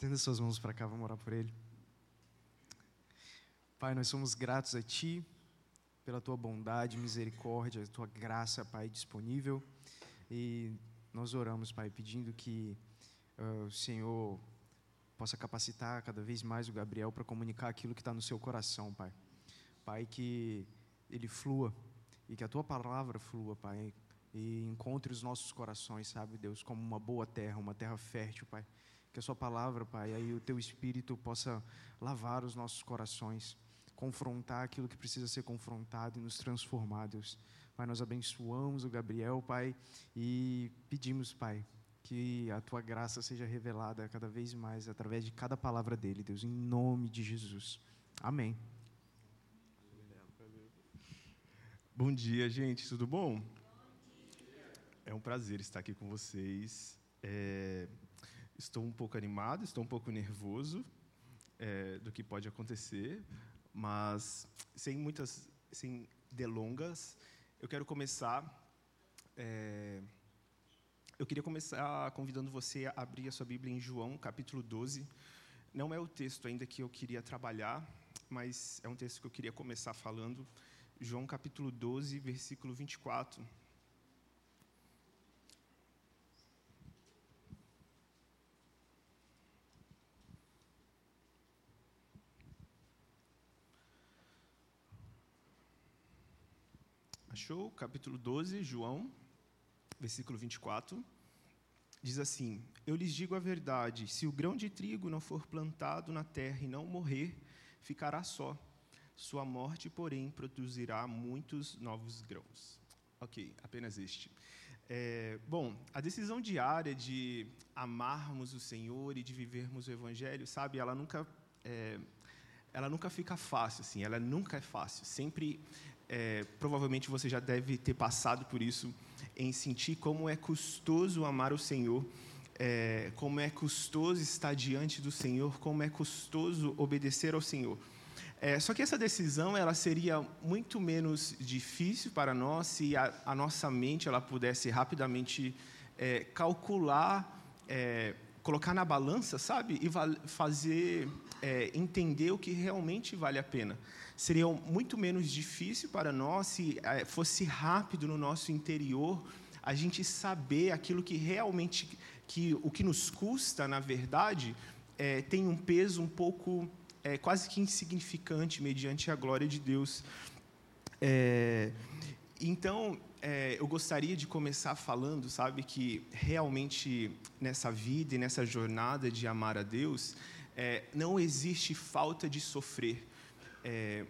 Estenda suas mãos para cá, vamos orar por ele. Pai, nós somos gratos a Ti pela Tua bondade, misericórdia, Tua graça, Pai, disponível. E nós oramos, Pai, pedindo que uh, o Senhor possa capacitar cada vez mais o Gabriel para comunicar aquilo que está no seu coração, Pai. Pai, que ele flua e que a Tua palavra flua, Pai, e encontre os nossos corações, sabe, Deus, como uma boa terra, uma terra fértil, Pai que a Sua palavra, Pai, aí o Teu Espírito possa lavar os nossos corações, confrontar aquilo que precisa ser confrontado e nos transformar, Deus. Pai, nós abençoamos o Gabriel, Pai, e pedimos, Pai, que a Tua graça seja revelada cada vez mais através de cada palavra dele, Deus, em nome de Jesus. Amém. Bom dia, gente, tudo bom? É um prazer estar aqui com vocês. É, Estou um pouco animado, estou um pouco nervoso é, do que pode acontecer, mas sem muitas, sem delongas, eu quero começar. É, eu queria começar convidando você a abrir a sua Bíblia em João, capítulo 12. Não é o texto ainda que eu queria trabalhar, mas é um texto que eu queria começar falando. João, capítulo 12, versículo 24. Achou? Capítulo 12, João, versículo 24. Diz assim: Eu lhes digo a verdade: se o grão de trigo não for plantado na terra e não morrer, ficará só. Sua morte, porém, produzirá muitos novos grãos. Ok, apenas este. É, bom, a decisão diária de amarmos o Senhor e de vivermos o Evangelho, sabe, ela nunca, é, ela nunca fica fácil, assim, ela nunca é fácil. Sempre é, provavelmente você já deve ter passado por isso, em sentir como é custoso amar o Senhor, é, como é custoso estar diante do Senhor, como é custoso obedecer ao Senhor. É, só que essa decisão ela seria muito menos difícil para nós se a, a nossa mente ela pudesse rapidamente é, calcular, é, colocar na balança, sabe, e fazer é, entender o que realmente vale a pena. Seria muito menos difícil para nós se eh, fosse rápido no nosso interior a gente saber aquilo que realmente que o que nos custa na verdade é, tem um peso um pouco é, quase que insignificante mediante a glória de Deus. É, então eu gostaria de começar falando sabe que realmente nessa vida e nessa jornada de amar a Deus não existe falta de sofrer é,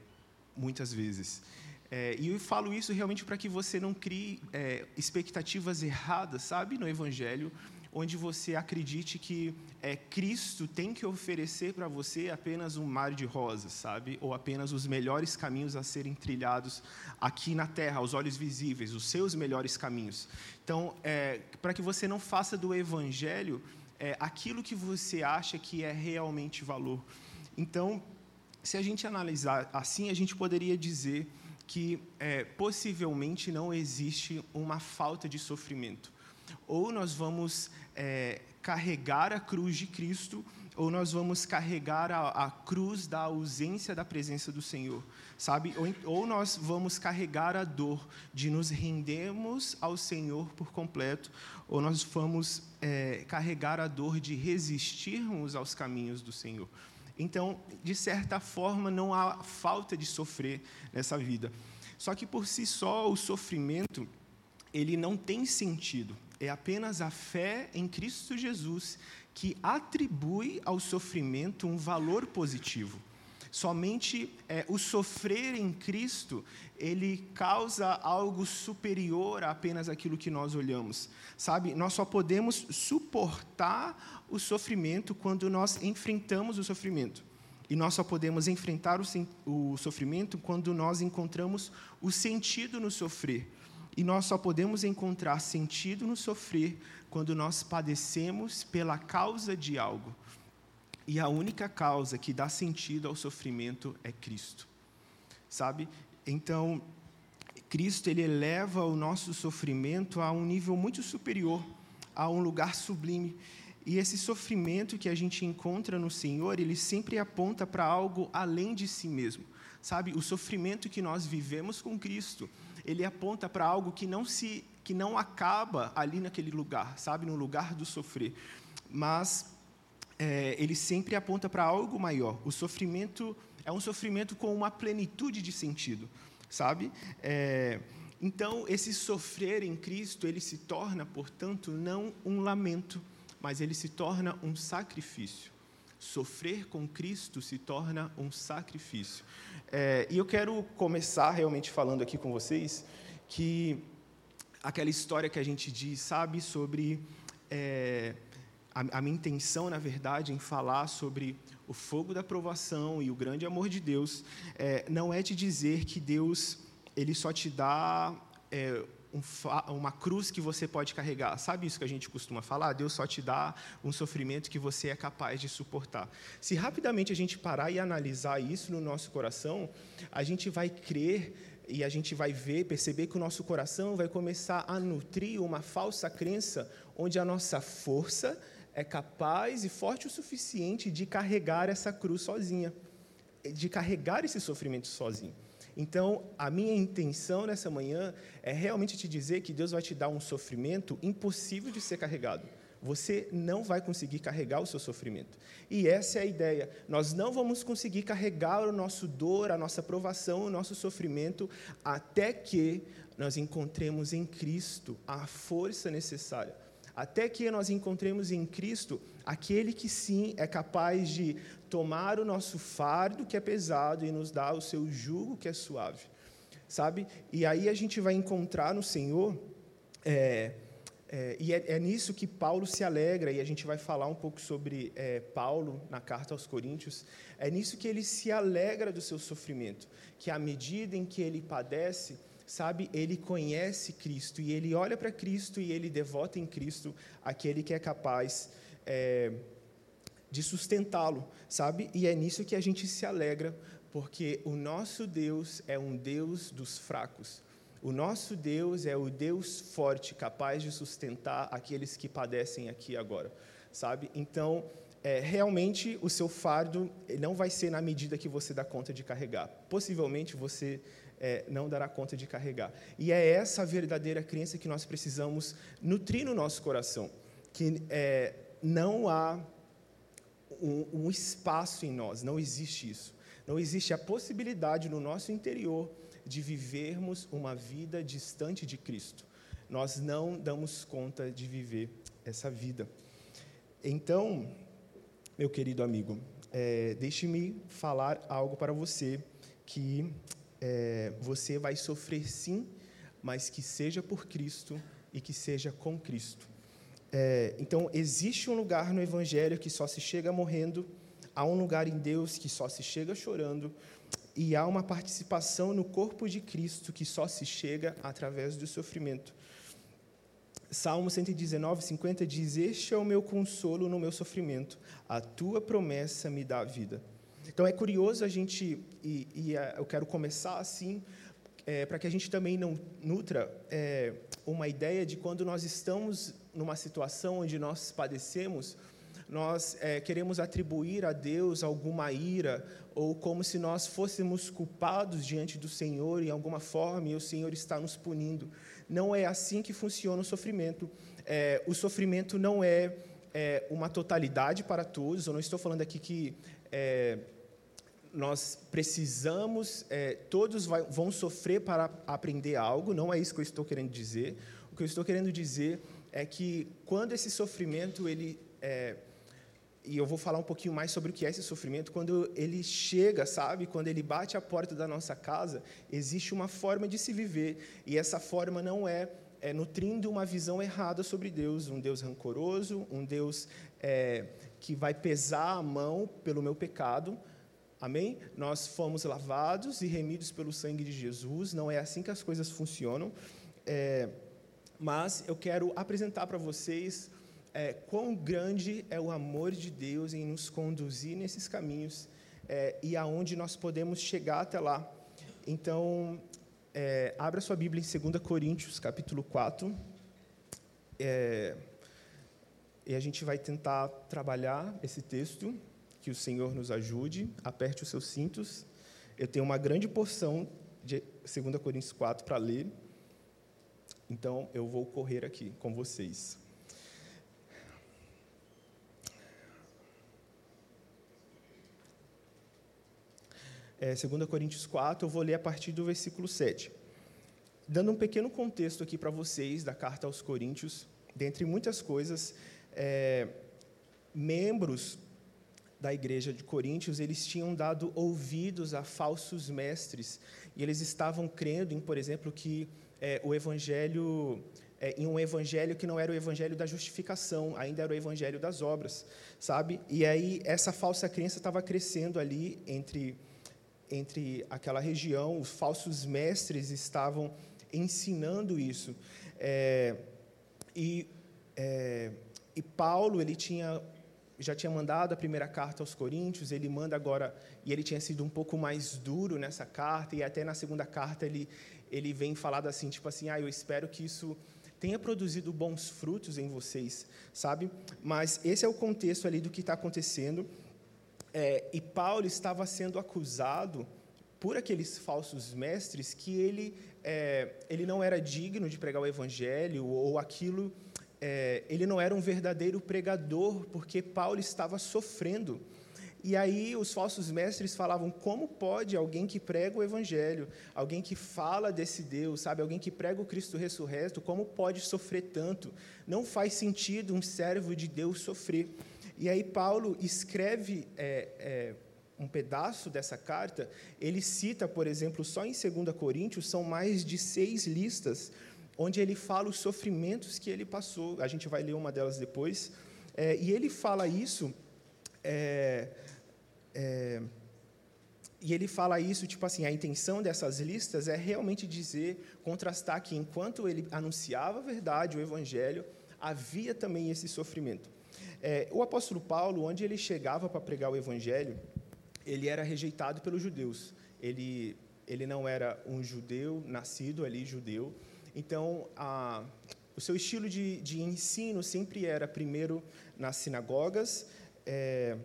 muitas vezes. É, e eu falo isso realmente para que você não crie é, expectativas erradas, sabe, no Evangelho, onde você acredite que é, Cristo tem que oferecer para você apenas um mar de rosas, sabe, ou apenas os melhores caminhos a serem trilhados aqui na Terra, aos olhos visíveis, os seus melhores caminhos. Então, é, para que você não faça do Evangelho é, aquilo que você acha que é realmente valor. Então, se a gente analisar assim, a gente poderia dizer que é, possivelmente não existe uma falta de sofrimento. Ou nós vamos é, carregar a cruz de Cristo, ou nós vamos carregar a, a, cruz da ausência da presença do Senhor, sabe? Ou, ou nós vamos carregar a dor de nos rendermos ao Senhor por completo, ou nós vamos é, carregar a dor de resistirmos aos caminhos do Senhor. Então, de certa forma, não há falta de sofrer nessa vida. Só que por si só o sofrimento ele não tem sentido. É apenas a fé em Cristo Jesus que atribui ao sofrimento um valor positivo. Somente é, o sofrer em Cristo, ele causa algo superior a apenas aquilo que nós olhamos. Sabe, nós só podemos suportar o sofrimento quando nós enfrentamos o sofrimento. E nós só podemos enfrentar o, o sofrimento quando nós encontramos o sentido no sofrer. E nós só podemos encontrar sentido no sofrer quando nós padecemos pela causa de algo. E a única causa que dá sentido ao sofrimento é Cristo. Sabe? Então, Cristo ele eleva o nosso sofrimento a um nível muito superior, a um lugar sublime. E esse sofrimento que a gente encontra no Senhor, ele sempre aponta para algo além de si mesmo. Sabe, o sofrimento que nós vivemos com Cristo, ele aponta para algo que não se que não acaba ali naquele lugar, sabe, no lugar do sofrer. Mas é, ele sempre aponta para algo maior. O sofrimento é um sofrimento com uma plenitude de sentido, sabe? É, então, esse sofrer em Cristo, ele se torna, portanto, não um lamento, mas ele se torna um sacrifício. Sofrer com Cristo se torna um sacrifício. É, e eu quero começar realmente falando aqui com vocês que aquela história que a gente diz, sabe, sobre. É, a, a minha intenção, na verdade, em falar sobre o fogo da provação e o grande amor de Deus, é, não é te dizer que Deus ele só te dá é, um, uma cruz que você pode carregar. Sabe isso que a gente costuma falar? Deus só te dá um sofrimento que você é capaz de suportar. Se rapidamente a gente parar e analisar isso no nosso coração, a gente vai crer e a gente vai ver, perceber que o nosso coração vai começar a nutrir uma falsa crença onde a nossa força é capaz e forte o suficiente de carregar essa cruz sozinha, de carregar esse sofrimento sozinho. Então, a minha intenção nessa manhã é realmente te dizer que Deus vai te dar um sofrimento impossível de ser carregado. Você não vai conseguir carregar o seu sofrimento. E essa é a ideia. Nós não vamos conseguir carregar o nosso dor, a nossa provação, o nosso sofrimento, até que nós encontremos em Cristo a força necessária até que nós encontremos em Cristo aquele que sim é capaz de tomar o nosso fardo que é pesado e nos dar o seu jugo que é suave, sabe? E aí a gente vai encontrar no Senhor, é, é, e é, é, nisso que Paulo se alegra, e a gente vai falar um pouco sobre é, Paulo na carta aos Coríntios, é nisso que ele se alegra do seu sofrimento, que à medida em que ele padece, sabe, ele conhece Cristo e ele olha para Cristo e ele devota em Cristo aquele que é capaz é, de sustentá-lo, sabe? E é nisso que a gente se alegra, porque o nosso Deus é um Deus dos fracos. O nosso Deus é o Deus forte, capaz de sustentar aqueles que padecem aqui agora, sabe? Então, é, realmente o seu fardo não vai ser na medida que você dá conta de carregar. Possivelmente você é, não dará conta de carregar. E é essa verdadeira crença que nós precisamos nutrir no nosso coração, que é, não há um, um espaço em nós, não existe isso. Não existe a possibilidade no nosso interior de vivermos uma vida distante de Cristo. Nós não damos conta de viver essa vida. Então, meu querido amigo, é, deixe-me falar algo para você que é, você vai sofrer sim, mas que seja por Cristo e que seja com Cristo. É, então, existe um lugar no Evangelho que só se chega morrendo, há um lugar em Deus que só se chega chorando, e há uma participação no corpo de Cristo que só se chega através do sofrimento. Salmo 119, 50 diz: Este é o meu consolo no meu sofrimento, a tua promessa me dá vida. Então é curioso a gente, e, e é, eu quero começar assim, é, para que a gente também não nutra é, uma ideia de quando nós estamos numa situação onde nós padecemos, nós é, queremos atribuir a Deus alguma ira, ou como se nós fôssemos culpados diante do Senhor em alguma forma e o Senhor está nos punindo. Não é assim que funciona o sofrimento. É, o sofrimento não é, é, uma totalidade para todos, eu não estou falando aqui que é, nós precisamos, é, todos vai, vão sofrer para aprender algo, não é isso que eu estou querendo dizer. O que eu estou querendo dizer é que quando esse sofrimento, ele, é, e eu vou falar um pouquinho mais sobre o que é esse sofrimento, quando ele chega, sabe, quando ele bate a porta da nossa casa, existe uma forma de se viver, e essa forma não é, é nutrindo uma visão errada sobre Deus, um Deus rancoroso, um Deus é, que vai pesar a mão pelo meu pecado, Amém? Nós fomos lavados e remidos pelo sangue de Jesus. Não é assim que as coisas funcionam. É, mas eu quero apresentar para vocês é, quão grande é o amor de Deus em nos conduzir nesses caminhos é, e aonde nós podemos chegar até lá. Então, é, abra sua Bíblia em 2 Coríntios, capítulo 4. É, e a gente vai tentar trabalhar esse texto. Que o Senhor nos ajude. Aperte os seus cintos. Eu tenho uma grande porção de 2 Coríntios 4 para ler. Então, eu vou correr aqui com vocês. É, 2 Coríntios 4, eu vou ler a partir do versículo 7. Dando um pequeno contexto aqui para vocês da carta aos Coríntios, dentre muitas coisas, é, membros da igreja de Coríntios, eles tinham dado ouvidos a falsos mestres, e eles estavam crendo em, por exemplo, que é, o evangelho, é, em um evangelho que não era o evangelho da justificação, ainda era o evangelho das obras, sabe? E aí essa falsa crença estava crescendo ali entre, entre aquela região, os falsos mestres estavam ensinando isso. É, e, é, e Paulo, ele tinha já tinha mandado a primeira carta aos Coríntios, ele manda agora, e ele tinha sido um pouco mais duro nessa carta, e até na segunda carta ele, ele vem falado assim, tipo assim, ah, eu espero que isso tenha produzido bons frutos em vocês, sabe? Mas esse é o contexto ali do que está acontecendo, é, e Paulo estava sendo acusado por aqueles falsos mestres que ele, é, ele não era digno de pregar o evangelho, ou aquilo é, ele não era um verdadeiro pregador, porque Paulo estava sofrendo. E aí os falsos mestres falavam: como pode alguém que prega o Evangelho, alguém que fala desse Deus, sabe, alguém que prega o Cristo ressurreto, como pode sofrer tanto? Não faz sentido um servo de Deus sofrer. E aí Paulo escreve é, é, um pedaço dessa carta. Ele cita, por exemplo, só em 2 Coríntios são mais de seis listas onde ele fala os sofrimentos que ele passou. A gente vai ler uma delas depois. É, e ele fala isso. É, é, e ele fala isso, tipo assim, a intenção dessas listas é realmente dizer, contrastar que enquanto ele anunciava a verdade, o evangelho, havia também esse sofrimento. É, o apóstolo Paulo, onde ele chegava para pregar o evangelho, ele era rejeitado pelos judeus. Ele, ele não era um judeu, nascido ali judeu, então, a, o seu estilo de, de, ensino sempre era primeiro nas sinagogas é,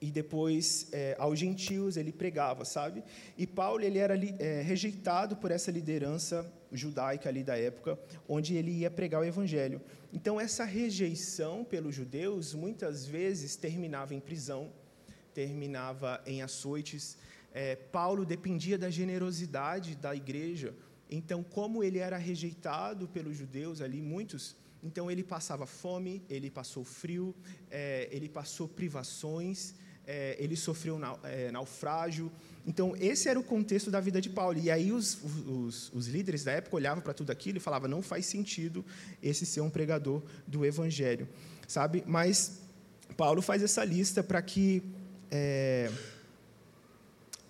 e depois é, aos gentios ele pregava, sabe? E Paulo ele era é, rejeitado por essa liderança judaica ali da época, onde ele ia pregar o evangelho. Então essa rejeição pelos judeus muitas vezes terminava em prisão, terminava em açoites. É, Paulo dependia da generosidade da igreja então, como ele era rejeitado pelos judeus ali, muitos, então ele passava fome, ele passou frio, é, ele passou privações, é, ele sofreu é, naufrágio. Então, esse era o contexto da vida de Paulo. E aí os, os, os líderes da época olhavam para tudo aquilo e falavam, não faz sentido esse ser um pregador do Evangelho, sabe? Mas Paulo faz essa lista para que... É,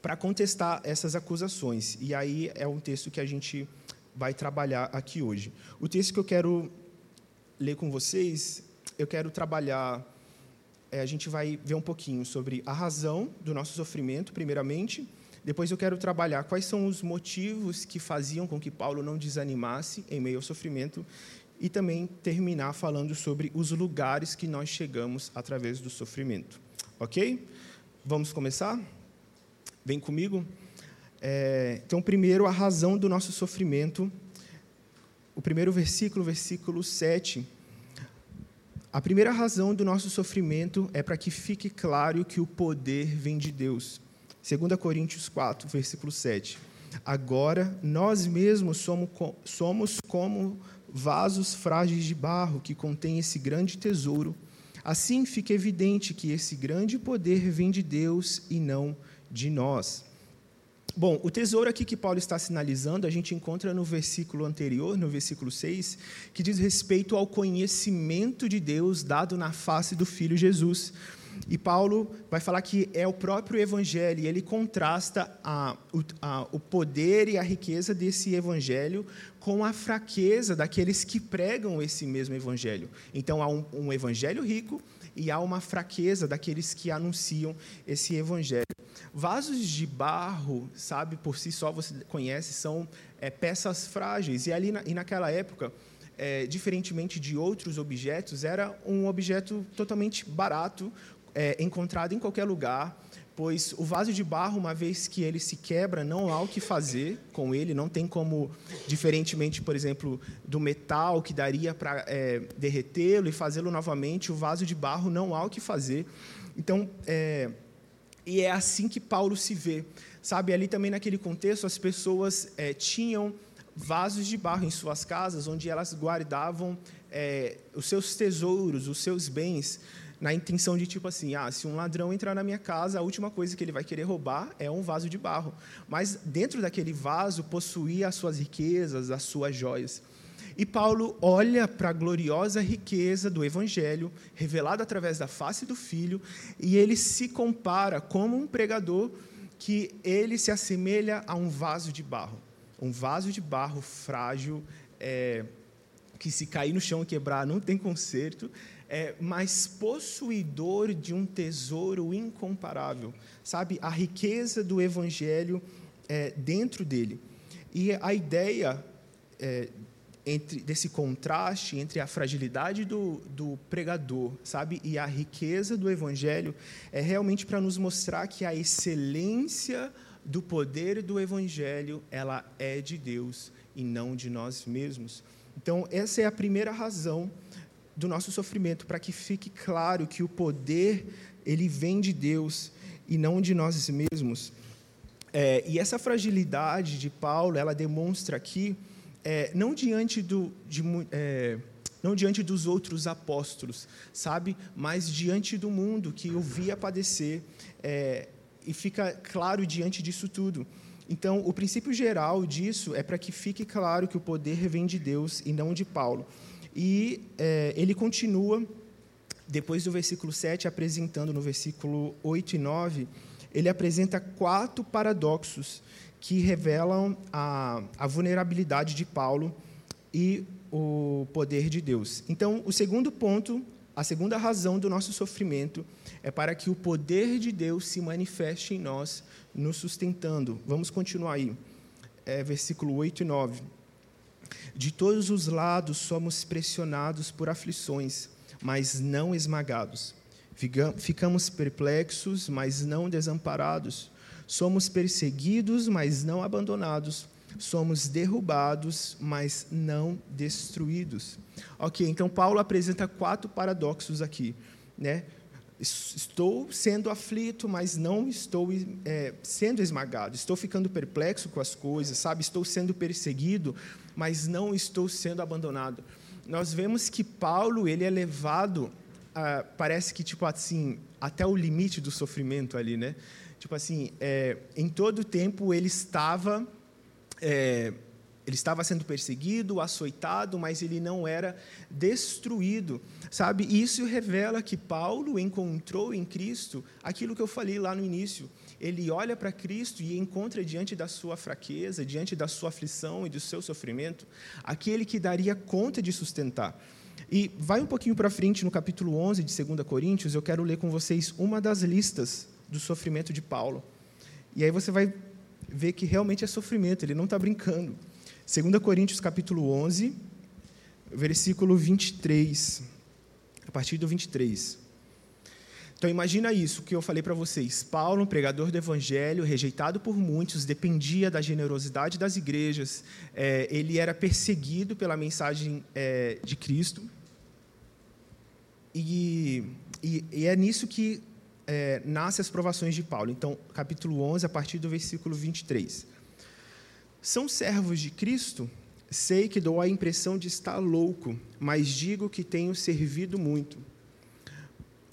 para contestar essas acusações. E aí é um texto que a gente vai trabalhar aqui hoje. O texto que eu quero ler com vocês, eu quero trabalhar. É, a gente vai ver um pouquinho sobre a razão do nosso sofrimento, primeiramente. Depois eu quero trabalhar quais são os motivos que faziam com que Paulo não desanimasse em meio ao sofrimento e também terminar falando sobre os lugares que nós chegamos através do sofrimento. Ok? Vamos começar? Vem comigo? É, então, primeiro, a razão do nosso sofrimento. O primeiro versículo, versículo 7. A primeira razão do nosso sofrimento é para que fique claro que o poder vem de Deus. 2 Coríntios 4, versículo 7. Agora, nós mesmos somos, somos como vasos frágeis de barro que contêm esse grande tesouro. Assim fica evidente que esse grande poder vem de Deus e não de de nós. Bom, o tesouro aqui que Paulo está sinalizando, a gente encontra no versículo anterior, no versículo 6, que diz respeito ao conhecimento de Deus dado na face do Filho Jesus. E Paulo vai falar que é o próprio Evangelho, e ele contrasta a, o, a, o poder e a riqueza desse Evangelho com a fraqueza daqueles que pregam esse mesmo Evangelho. Então, há um, um Evangelho rico e há uma fraqueza daqueles que anunciam esse Evangelho. Vasos de barro, sabe, por si só você conhece, são é, peças frágeis. E ali na, e naquela época, é, diferentemente de outros objetos, era um objeto totalmente barato, é, encontrado em qualquer lugar, pois o vaso de barro, uma vez que ele se quebra, não há o que fazer com ele, não tem como, diferentemente, por exemplo, do metal que daria para é, derretê-lo e fazê-lo novamente, o vaso de barro não há o que fazer. Então, é, e é assim que Paulo se vê. Sabe, ali também naquele contexto, as pessoas é, tinham vasos de barro em suas casas, onde elas guardavam é, os seus tesouros, os seus bens, na intenção de tipo assim, ah, se um ladrão entrar na minha casa, a última coisa que ele vai querer roubar é um vaso de barro. Mas dentro daquele vaso possuía as suas riquezas, as suas joias. E Paulo olha para a gloriosa riqueza do Evangelho, revelada através da face do Filho, e ele se compara como um pregador que ele se assemelha a um vaso de barro. Um vaso de barro frágil, é, que se cair no chão e quebrar não tem conserto, é, mas possuidor de um tesouro incomparável. Sabe, a riqueza do Evangelho é, dentro dele. E a ideia é, entre desse contraste entre a fragilidade do, do pregador, sabe, e a riqueza do evangelho é realmente para nos mostrar que a excelência do poder do evangelho, ela é de Deus e não de nós mesmos. Então, essa é a primeira razão do nosso sofrimento, para que fique claro que o poder ele vem de Deus e não de nós mesmos. É, e essa fragilidade de Paulo, ela demonstra aqui é, não diante do, de, é, não diante dos outros apóstolos, sabe, mas diante do mundo que o via padecer, é, e fica claro diante disso tudo. Então, o princípio geral disso é para que fique claro que o poder vem de Deus e não de Paulo. E é, ele continua, depois do versículo 7, apresentando no versículo 8 e 9, ele apresenta quatro paradoxos que revelam a, a vulnerabilidade de Paulo e o poder de Deus. Então, o segundo ponto, a segunda razão do nosso sofrimento é para que o poder de Deus se manifeste em nós, nos sustentando. Vamos continuar aí. É, versículo 8 e 9. De todos os lados somos pressionados por aflições, mas não esmagados. Ficamos perplexos, mas não desamparados Somos perseguidos, mas não abandonados. Somos derrubados, mas não destruídos. Ok, então Paulo apresenta quatro paradoxos aqui. Né? Estou sendo aflito, mas não estou é, sendo esmagado. Estou ficando perplexo com as coisas, sabe? Estou sendo perseguido, mas não estou sendo abandonado. Nós vemos que Paulo ele é levado, parece que tipo assim, até o limite do sofrimento ali, né? Tipo assim, é, em todo o tempo ele estava é, ele estava sendo perseguido, açoitado, mas ele não era destruído, sabe? Isso revela que Paulo encontrou em Cristo aquilo que eu falei lá no início. Ele olha para Cristo e encontra diante da sua fraqueza, diante da sua aflição e do seu sofrimento, aquele que daria conta de sustentar. E vai um pouquinho para frente no capítulo 11 de 2 Coríntios, eu quero ler com vocês uma das listas do sofrimento de Paulo. E aí você vai ver que realmente é sofrimento, ele não está brincando. 2 Coríntios capítulo 11, versículo 23, a partir do 23. Então imagina isso que eu falei para vocês. Paulo, um pregador do evangelho, rejeitado por muitos, dependia da generosidade das igrejas. É, ele era perseguido pela mensagem é, de Cristo. E, e, e é nisso que é, nasce as provações de Paulo. Então, capítulo 11, a partir do versículo 23. São servos de Cristo? Sei que dou a impressão de estar louco, mas digo que tenho servido muito.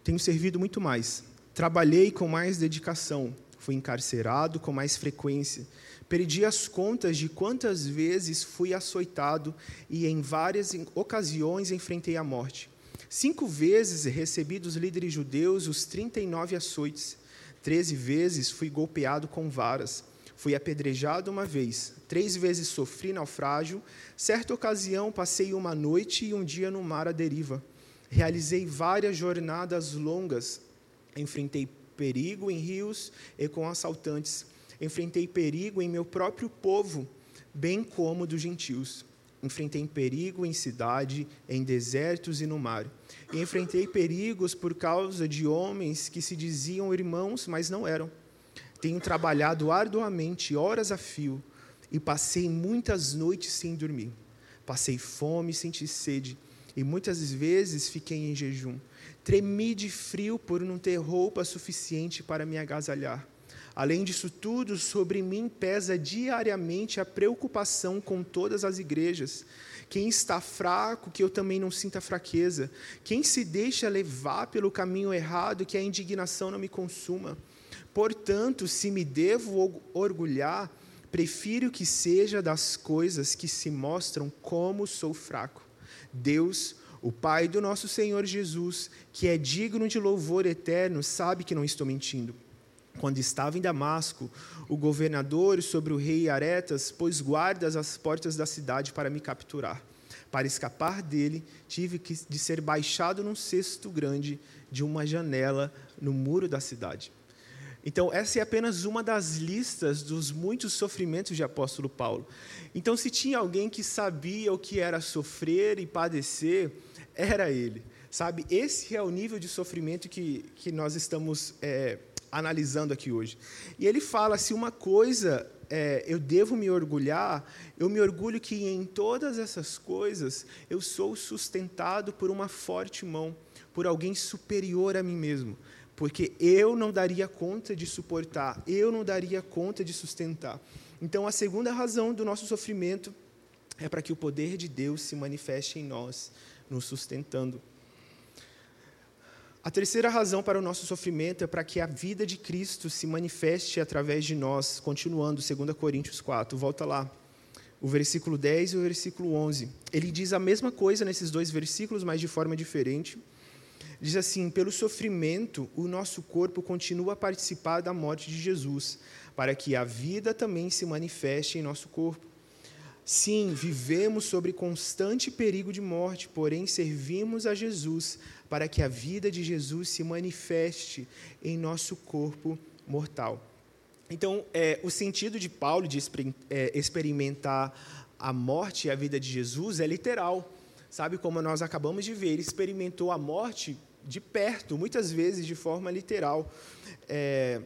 Tenho servido muito mais. Trabalhei com mais dedicação, fui encarcerado com mais frequência. Perdi as contas de quantas vezes fui açoitado e em várias ocasiões enfrentei a morte. Cinco vezes recebi dos líderes judeus os 39 açoites. Treze vezes fui golpeado com varas. Fui apedrejado uma vez. Três vezes sofri naufrágio. Certa ocasião passei uma noite e um dia no mar à deriva. Realizei várias jornadas longas. Enfrentei perigo em rios e com assaltantes. Enfrentei perigo em meu próprio povo, bem como dos gentios enfrentei perigo em cidade, em desertos e no mar. E enfrentei perigos por causa de homens que se diziam irmãos, mas não eram. Tenho trabalhado arduamente, horas a fio, e passei muitas noites sem dormir. Passei fome, senti sede, e muitas vezes fiquei em jejum. Tremi de frio por não ter roupa suficiente para me agasalhar. Além disso tudo, sobre mim pesa diariamente a preocupação com todas as igrejas. Quem está fraco, que eu também não sinta fraqueza. Quem se deixa levar pelo caminho errado, que a indignação não me consuma. Portanto, se me devo orgulhar, prefiro que seja das coisas que se mostram como sou fraco. Deus, o Pai do nosso Senhor Jesus, que é digno de louvor eterno, sabe que não estou mentindo. Quando estava em Damasco, o governador sobre o rei Aretas pôs guardas às portas da cidade para me capturar. Para escapar dele, tive que, de ser baixado num cesto grande de uma janela no muro da cidade. Então, essa é apenas uma das listas dos muitos sofrimentos de apóstolo Paulo. Então, se tinha alguém que sabia o que era sofrer e padecer, era ele. Sabe, esse é o nível de sofrimento que, que nós estamos é, analisando aqui hoje. E ele fala: se uma coisa é, eu devo me orgulhar, eu me orgulho que em todas essas coisas eu sou sustentado por uma forte mão, por alguém superior a mim mesmo porque eu não daria conta de suportar, eu não daria conta de sustentar. Então, a segunda razão do nosso sofrimento é para que o poder de Deus se manifeste em nós, nos sustentando. A terceira razão para o nosso sofrimento é para que a vida de Cristo se manifeste através de nós, continuando 2 Coríntios 4, volta lá, o versículo 10 e o versículo 11. Ele diz a mesma coisa nesses dois versículos, mas de forma diferente. Diz assim: pelo sofrimento, o nosso corpo continua a participar da morte de Jesus, para que a vida também se manifeste em nosso corpo. Sim, vivemos sobre constante perigo de morte, porém servimos a Jesus para que a vida de Jesus se manifeste em nosso corpo mortal. Então, é, o sentido de Paulo de é, experimentar a morte e a vida de Jesus é literal. Sabe como nós acabamos de ver, ele experimentou a morte de perto, muitas vezes de forma literal. É,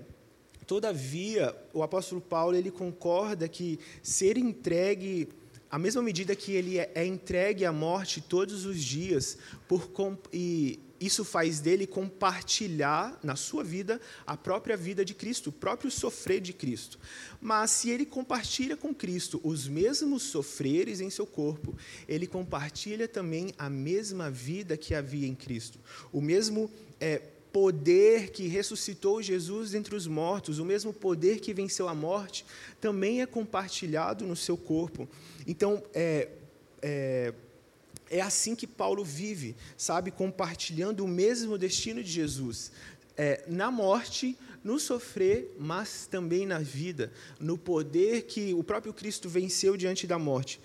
todavia, o apóstolo Paulo ele concorda que ser entregue, a mesma medida que ele é, é entregue à morte todos os dias, por, e isso faz dele compartilhar na sua vida a própria vida de Cristo, o próprio sofrer de Cristo. Mas se ele compartilha com Cristo os mesmos sofreres em seu corpo, ele compartilha também a mesma vida que havia em Cristo, o mesmo é, poder que ressuscitou Jesus entre os mortos, o mesmo poder que venceu a morte, também é compartilhado no seu corpo. Então, é, é é assim que Paulo vive, sabe, compartilhando o mesmo destino de Jesus. É, na morte, no sofrer, mas também na vida, no poder que o próprio Cristo venceu diante da morte.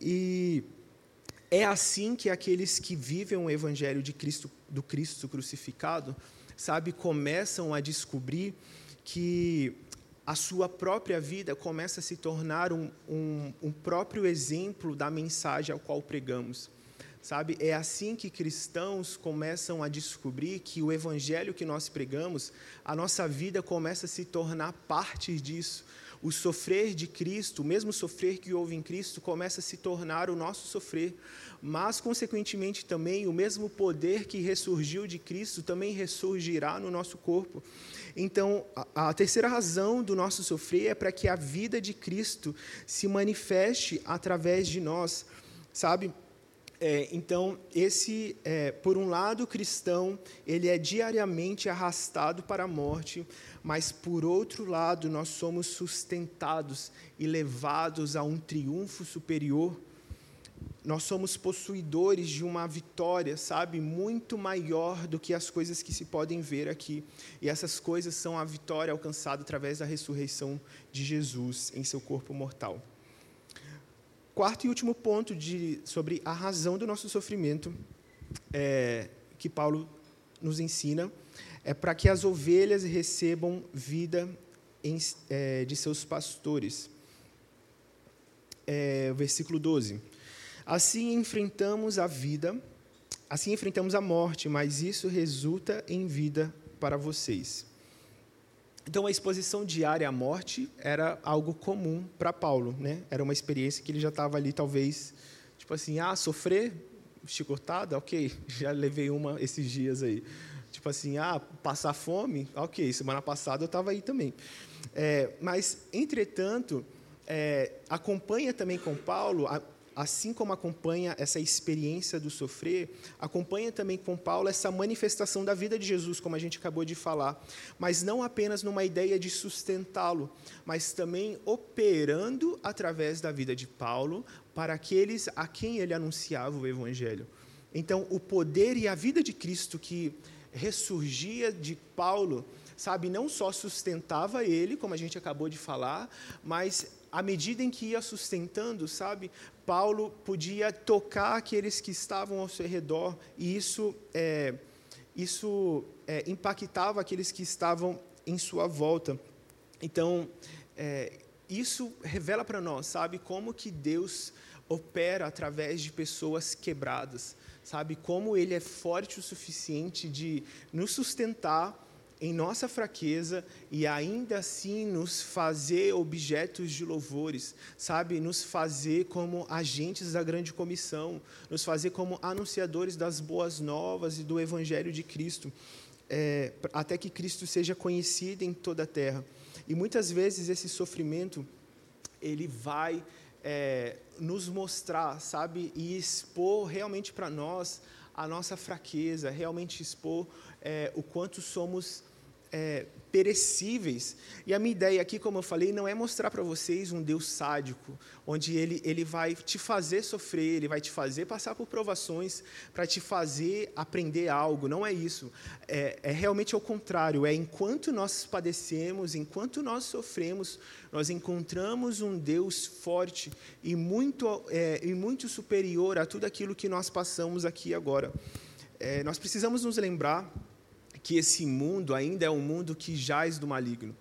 E é assim que aqueles que vivem o evangelho de Cristo, do Cristo crucificado, sabe, começam a descobrir que a sua própria vida começa a se tornar um, um, um próprio exemplo da mensagem ao qual pregamos. Sabe, é assim que cristãos começam a descobrir que o evangelho que nós pregamos, a nossa vida começa a se tornar parte disso. O sofrer de Cristo, o mesmo sofrer que houve em Cristo, começa a se tornar o nosso sofrer, mas, consequentemente, também o mesmo poder que ressurgiu de Cristo também ressurgirá no nosso corpo. Então, a, a terceira razão do nosso sofrer é para que a vida de Cristo se manifeste através de nós, sabe? É, então, esse, é, por um lado, o cristão, ele é diariamente arrastado para a morte, mas, por outro lado, nós somos sustentados e levados a um triunfo superior. Nós somos possuidores de uma vitória, sabe, muito maior do que as coisas que se podem ver aqui. E essas coisas são a vitória alcançada através da ressurreição de Jesus em seu corpo mortal quarto e último ponto de, sobre a razão do nosso sofrimento é, que Paulo nos ensina é para que as ovelhas recebam vida em, é, de seus pastores. É, versículo 12. Assim enfrentamos a vida, assim enfrentamos a morte, mas isso resulta em vida para vocês. Então, a exposição diária à morte era algo comum para Paulo, né? Era uma experiência que ele já estava ali, talvez, tipo assim, ah, sofrer chicotada, ok, já levei uma esses dias aí. Tipo assim, ah, passar fome, ok, semana passada eu estava aí também. É, mas, entretanto, é, acompanha também com Paulo, a, assim como acompanha essa experiência do sofrer, acompanha também com Paulo essa manifestação da vida de Jesus, como a gente acabou de falar, mas não apenas numa ideia de sustentá-lo, mas também operando através da vida de Paulo para aqueles a quem ele anunciava o evangelho. Então, o poder e a vida de Cristo que ressurgia de Paulo, sabe, não só sustentava ele, como a gente acabou de falar, mas à medida em que ia sustentando, sabe, Paulo podia tocar aqueles que estavam ao seu redor, e isso, é, isso é, impactava aqueles que estavam em sua volta. Então, é, isso revela para nós, sabe, como que Deus opera através de pessoas quebradas, sabe, como Ele é forte o suficiente de nos sustentar em nossa fraqueza e ainda assim nos fazer objetos de louvores, sabe? Nos fazer como agentes da grande comissão, nos fazer como anunciadores das boas novas e do Evangelho de Cristo, é, até que Cristo seja conhecido em toda a terra. E muitas vezes esse sofrimento, ele vai é, nos mostrar, sabe? E expor realmente para nós a nossa fraqueza, realmente expor é, o quanto somos é, perecíveis. E a minha ideia aqui, como eu falei, não é mostrar para vocês um Deus sádico, onde ele, ele vai te fazer sofrer, ele vai te fazer passar por provações para te fazer aprender algo. Não é isso. É, é realmente ao contrário. É enquanto nós padecemos, enquanto nós sofremos, nós encontramos um Deus forte e muito, é, e muito superior a tudo aquilo que nós passamos aqui agora. É, nós precisamos nos lembrar que esse mundo ainda é um mundo que jaz do maligno,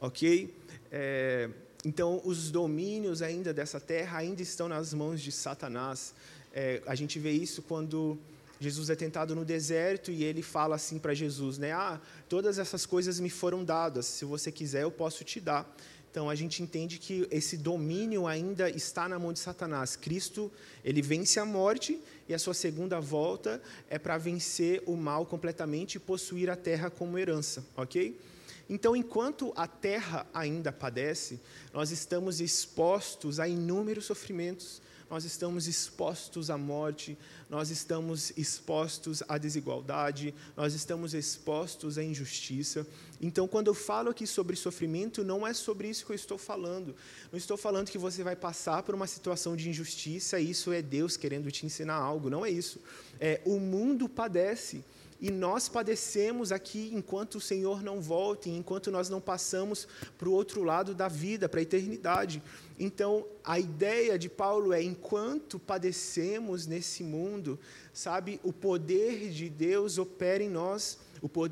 ok? É, então, os domínios ainda dessa terra ainda estão nas mãos de Satanás. É, a gente vê isso quando Jesus é tentado no deserto e ele fala assim para Jesus, né? Ah, todas essas coisas me foram dadas. Se você quiser, eu posso te dar. Então a gente entende que esse domínio ainda está na mão de Satanás. Cristo, ele vence a morte e a sua segunda volta é para vencer o mal completamente e possuir a terra como herança, OK? Então, enquanto a terra ainda padece, nós estamos expostos a inúmeros sofrimentos, nós estamos expostos à morte, nós estamos expostos à desigualdade, nós estamos expostos à injustiça. Então, quando eu falo aqui sobre sofrimento, não é sobre isso que eu estou falando. Não estou falando que você vai passar por uma situação de injustiça e isso é Deus querendo te ensinar algo. Não é isso. É, o mundo padece e nós padecemos aqui enquanto o Senhor não volta, enquanto nós não passamos para o outro lado da vida, para a eternidade. Então, a ideia de Paulo é: enquanto padecemos nesse mundo, sabe, o poder de Deus opera em nós,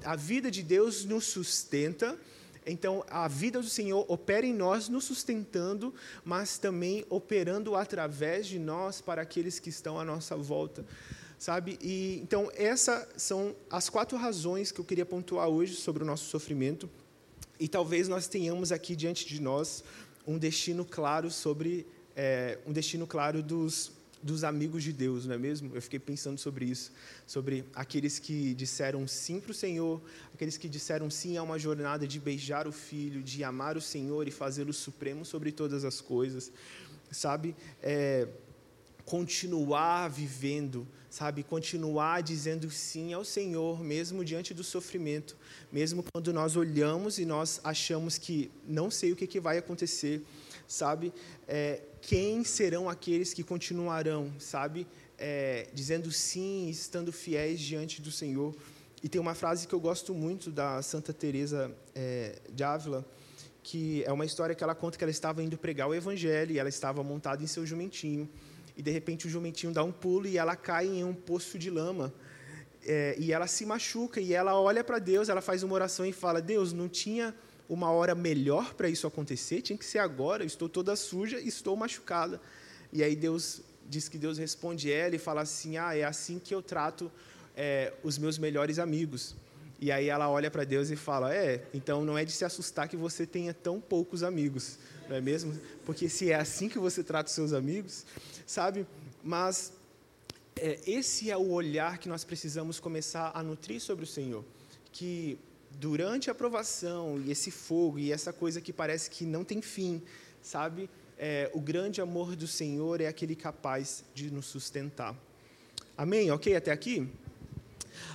a vida de Deus nos sustenta. Então, a vida do Senhor opera em nós, nos sustentando, mas também operando através de nós para aqueles que estão à nossa volta sabe? E então essas são as quatro razões que eu queria pontuar hoje sobre o nosso sofrimento. E talvez nós tenhamos aqui diante de nós um destino claro sobre é, um destino claro dos dos amigos de Deus, não é mesmo? Eu fiquei pensando sobre isso, sobre aqueles que disseram sim para o Senhor, aqueles que disseram sim a uma jornada de beijar o Filho, de amar o Senhor e fazê-lo supremo sobre todas as coisas, sabe? É, continuar vivendo sabe, continuar dizendo sim ao Senhor, mesmo diante do sofrimento, mesmo quando nós olhamos e nós achamos que não sei o que, que vai acontecer, sabe? É, quem serão aqueles que continuarão, sabe, é, dizendo sim, estando fiéis diante do Senhor? E tem uma frase que eu gosto muito da Santa Teresa é, de Ávila, que é uma história que ela conta que ela estava indo pregar o Evangelho e ela estava montada em seu jumentinho e de repente o jumentinho dá um pulo e ela cai em um poço de lama. É, e ela se machuca e ela olha para Deus, ela faz uma oração e fala: Deus, não tinha uma hora melhor para isso acontecer? Tinha que ser agora. estou toda suja, estou machucada. E aí Deus diz que Deus responde ela e fala assim: Ah, é assim que eu trato é, os meus melhores amigos. E aí ela olha para Deus e fala: É, então não é de se assustar que você tenha tão poucos amigos, não é mesmo? Porque se é assim que você trata os seus amigos, sabe? Mas é, esse é o olhar que nós precisamos começar a nutrir sobre o Senhor. Que durante a provação e esse fogo e essa coisa que parece que não tem fim, sabe? É, o grande amor do Senhor é aquele capaz de nos sustentar. Amém? Ok até aqui?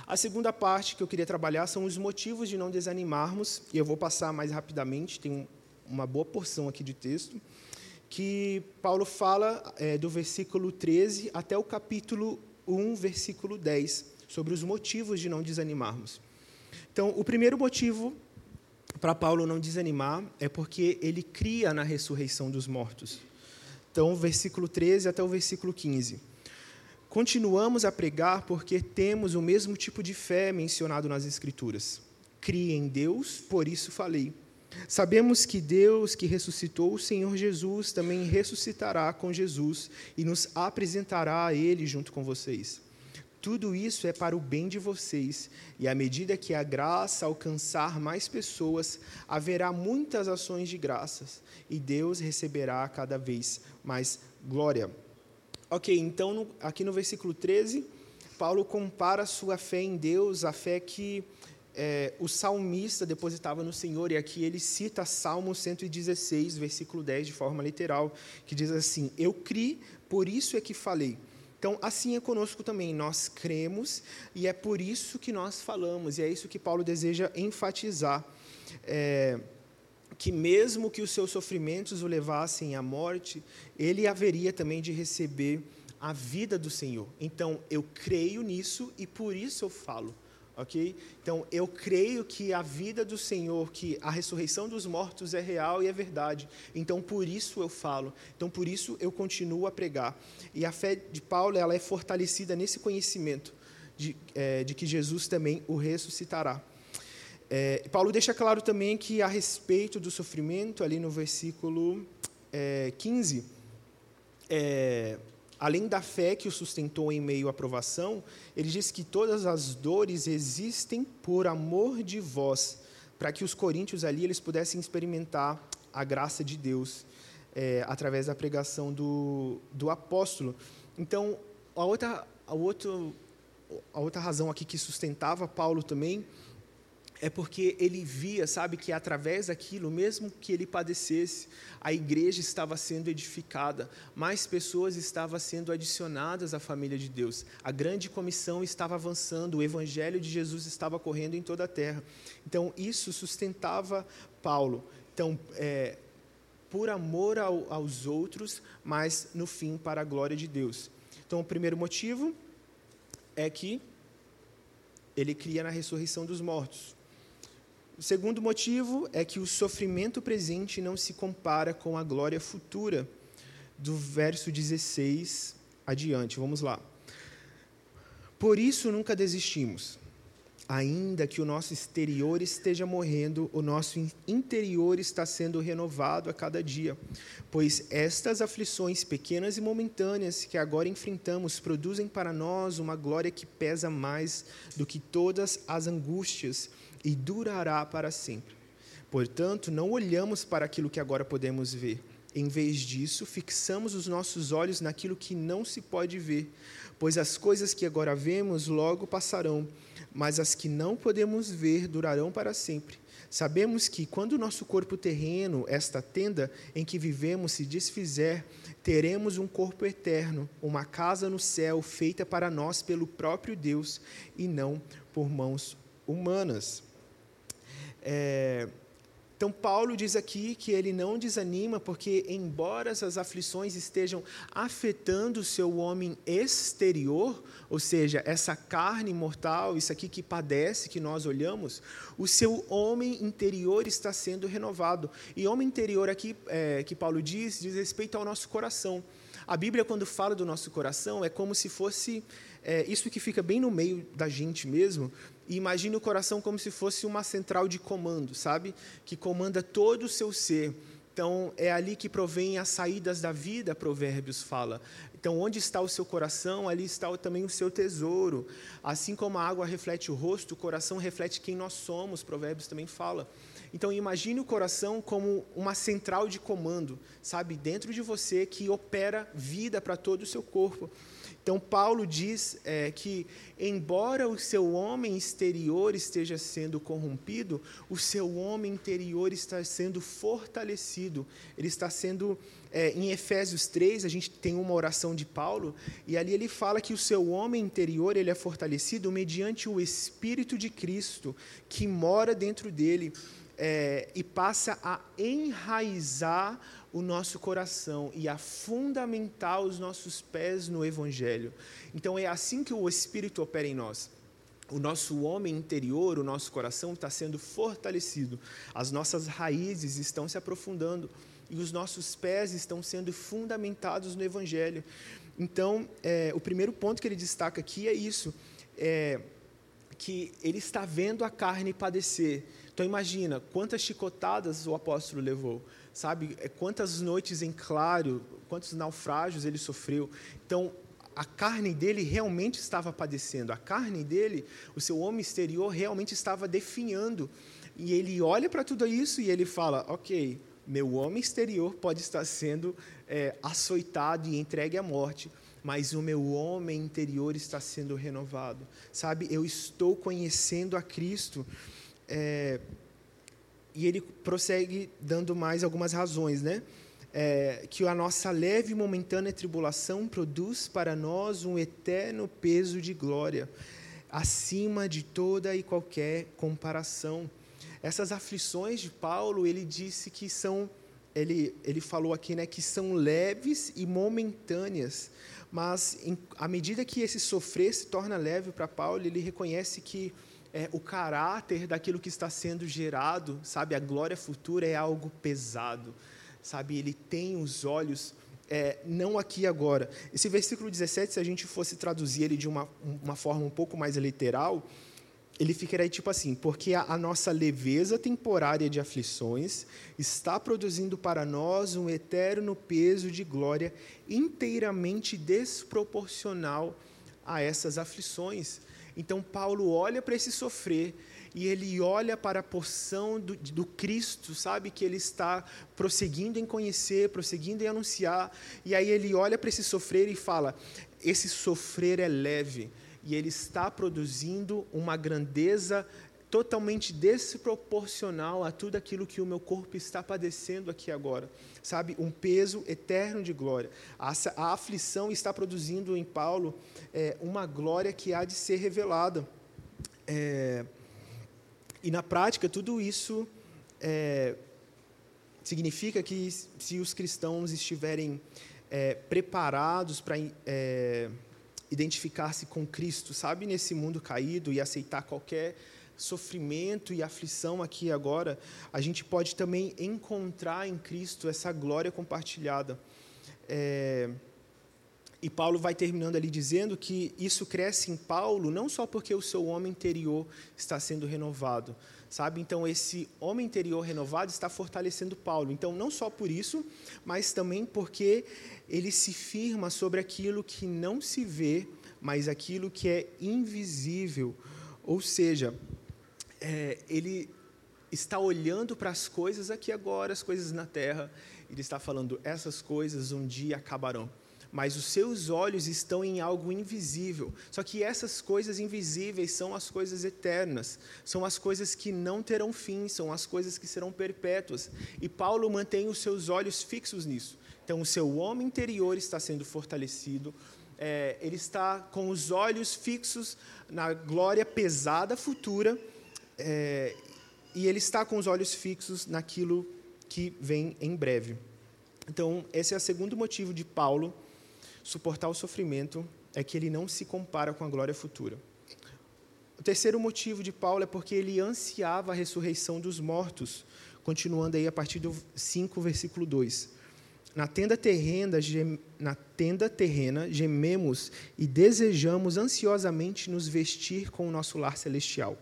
A segunda parte que eu queria trabalhar são os motivos de não desanimarmos, e eu vou passar mais rapidamente, tem uma boa porção aqui de texto, que Paulo fala é, do versículo 13 até o capítulo 1, versículo 10, sobre os motivos de não desanimarmos. Então, o primeiro motivo para Paulo não desanimar é porque ele cria na ressurreição dos mortos. Então, versículo 13 até o versículo 15. Continuamos a pregar porque temos o mesmo tipo de fé mencionado nas Escrituras. Crie em Deus, por isso falei. Sabemos que Deus, que ressuscitou o Senhor Jesus, também ressuscitará com Jesus e nos apresentará a Ele junto com vocês. Tudo isso é para o bem de vocês, e à medida que a graça alcançar mais pessoas, haverá muitas ações de graças, e Deus receberá cada vez mais glória. Ok, então no, aqui no versículo 13, Paulo compara sua fé em Deus, a fé que é, o salmista depositava no Senhor, e aqui ele cita Salmo 116, versículo 10, de forma literal, que diz assim: Eu criei, por isso é que falei. Então, assim é conosco também, nós cremos e é por isso que nós falamos, e é isso que Paulo deseja enfatizar. É, que mesmo que os seus sofrimentos o levassem à morte, ele haveria também de receber a vida do Senhor. Então, eu creio nisso e por isso eu falo ok? Então, eu creio que a vida do Senhor, que a ressurreição dos mortos é real e é verdade. Então, por isso eu falo. Então, por isso eu continuo a pregar. E a fé de Paulo, ela é fortalecida nesse conhecimento de, é, de que Jesus também o ressuscitará. É, Paulo deixa claro também que a respeito do sofrimento, ali no versículo é, 15, é, além da fé que o sustentou em meio à provação, ele diz que todas as dores existem por amor de vós, para que os coríntios ali eles pudessem experimentar a graça de Deus é, através da pregação do, do apóstolo. Então, a outra, a, outro, a outra razão aqui que sustentava Paulo também é porque ele via, sabe, que através daquilo, mesmo que ele padecesse, a igreja estava sendo edificada, mais pessoas estavam sendo adicionadas à família de Deus, a grande comissão estava avançando, o evangelho de Jesus estava correndo em toda a terra. Então, isso sustentava Paulo. Então, é, por amor ao, aos outros, mas no fim para a glória de Deus. Então, o primeiro motivo é que ele cria na ressurreição dos mortos. O segundo motivo é que o sofrimento presente não se compara com a glória futura. Do verso 16 adiante, vamos lá. Por isso nunca desistimos. Ainda que o nosso exterior esteja morrendo, o nosso interior está sendo renovado a cada dia. Pois estas aflições pequenas e momentâneas que agora enfrentamos produzem para nós uma glória que pesa mais do que todas as angústias e durará para sempre. Portanto, não olhamos para aquilo que agora podemos ver. Em vez disso, fixamos os nossos olhos naquilo que não se pode ver, pois as coisas que agora vemos logo passarão, mas as que não podemos ver durarão para sempre. Sabemos que quando o nosso corpo terreno, esta tenda em que vivemos, se desfizer, teremos um corpo eterno, uma casa no céu feita para nós pelo próprio Deus e não por mãos humanas. É, então, Paulo diz aqui que ele não desanima, porque, embora essas aflições estejam afetando o seu homem exterior, ou seja, essa carne mortal, isso aqui que padece, que nós olhamos, o seu homem interior está sendo renovado. E homem interior aqui, é, que Paulo diz, diz respeito ao nosso coração. A Bíblia, quando fala do nosso coração, é como se fosse é, isso que fica bem no meio da gente mesmo, e imagine o coração como se fosse uma central de comando, sabe? Que comanda todo o seu ser. Então, é ali que provém as saídas da vida, Provérbios fala. Então, onde está o seu coração, ali está também o seu tesouro. Assim como a água reflete o rosto, o coração reflete quem nós somos, Provérbios também fala. Então, imagine o coração como uma central de comando, sabe, dentro de você que opera vida para todo o seu corpo. Então, Paulo diz é, que, embora o seu homem exterior esteja sendo corrompido, o seu homem interior está sendo fortalecido. Ele está sendo. É, em Efésios 3, a gente tem uma oração de Paulo, e ali ele fala que o seu homem interior ele é fortalecido mediante o Espírito de Cristo que mora dentro dele é, e passa a enraizar o nosso coração e a fundamentar os nossos pés no Evangelho. Então é assim que o Espírito opera em nós. O nosso homem interior, o nosso coração está sendo fortalecido, as nossas raízes estão se aprofundando e os nossos pés estão sendo fundamentados no Evangelho. Então, é, o primeiro ponto que ele destaca aqui é isso, é, que ele está vendo a carne padecer. Então, imagina quantas chicotadas o apóstolo levou, sabe? É, quantas noites em claro, quantos naufrágios ele sofreu. Então, a carne dele realmente estava padecendo, a carne dele, o seu homem exterior realmente estava definhando. E ele olha para tudo isso e ele fala: Ok, meu homem exterior pode estar sendo é, açoitado e entregue à morte, mas o meu homem interior está sendo renovado. Sabe, eu estou conhecendo a Cristo. É, e ele prossegue dando mais algumas razões, né? É, que a nossa leve e momentânea tribulação produz para nós um eterno peso de glória, acima de toda e qualquer comparação. Essas aflições de Paulo, ele disse que são, ele, ele falou aqui, né, que são leves e momentâneas, mas em, à medida que esse sofrer se torna leve para Paulo, ele reconhece que é, o caráter daquilo que está sendo gerado, sabe? A glória futura é algo pesado, sabe? Ele tem os olhos é, não aqui agora. Esse versículo 17, se a gente fosse traduzir ele de uma, uma forma um pouco mais literal, ele ficaria tipo assim: porque a, a, nossa leveza temporária de aflições está produzindo para nós um eterno peso de glória inteiramente desproporcional a essas aflições. Então, Paulo olha para esse sofrer e ele olha para a porção do, do, Cristo, sabe? Que ele está prosseguindo em conhecer, prosseguindo em anunciar. E aí ele olha para esse sofrer e fala: esse sofrer é leve. E ele está produzindo uma grandeza totalmente desproporcional a tudo aquilo que o meu corpo está padecendo aqui agora. Sabe, um peso eterno de glória. A, a aflição está produzindo em Paulo é, uma glória que há de ser revelada. É, e na prática, tudo isso é, significa que se os cristãos estiverem é, preparados para é, identificar-se com Cristo, sabe, nesse mundo caído e aceitar qualquer sofrimento e aflição aqui agora, a gente pode também encontrar em Cristo essa glória compartilhada. É, e Paulo vai terminando ali dizendo que isso cresce em Paulo não só porque o seu homem interior está sendo renovado, sabe? Então esse homem interior renovado está fortalecendo Paulo. Então não só por isso, mas também porque ele se firma sobre aquilo que não se vê, mas aquilo que é invisível. Ou seja, é, ele está olhando para as coisas aqui agora, as coisas na terra, ele está falando: essas coisas um dia acabarão. Mas os seus olhos estão em algo invisível. Só que essas coisas invisíveis são as coisas eternas, são as coisas que não terão fim, são as coisas que serão perpétuas. E Paulo mantém os seus olhos fixos nisso. Então, o seu homem interior está sendo fortalecido, é, ele está com os olhos fixos na glória pesada futura é, e ele está com os olhos fixos naquilo que vem em breve. Então, esse é o segundo motivo de Paulo suportar o sofrimento, é que ele não se compara com a glória futura. O terceiro motivo de Paulo é porque ele ansiava a ressurreição dos mortos, continuando aí a partir do 5, versículo 2. Na tenda terrena, gem, na tenda terrena gememos e desejamos ansiosamente nos vestir com o nosso lar celestial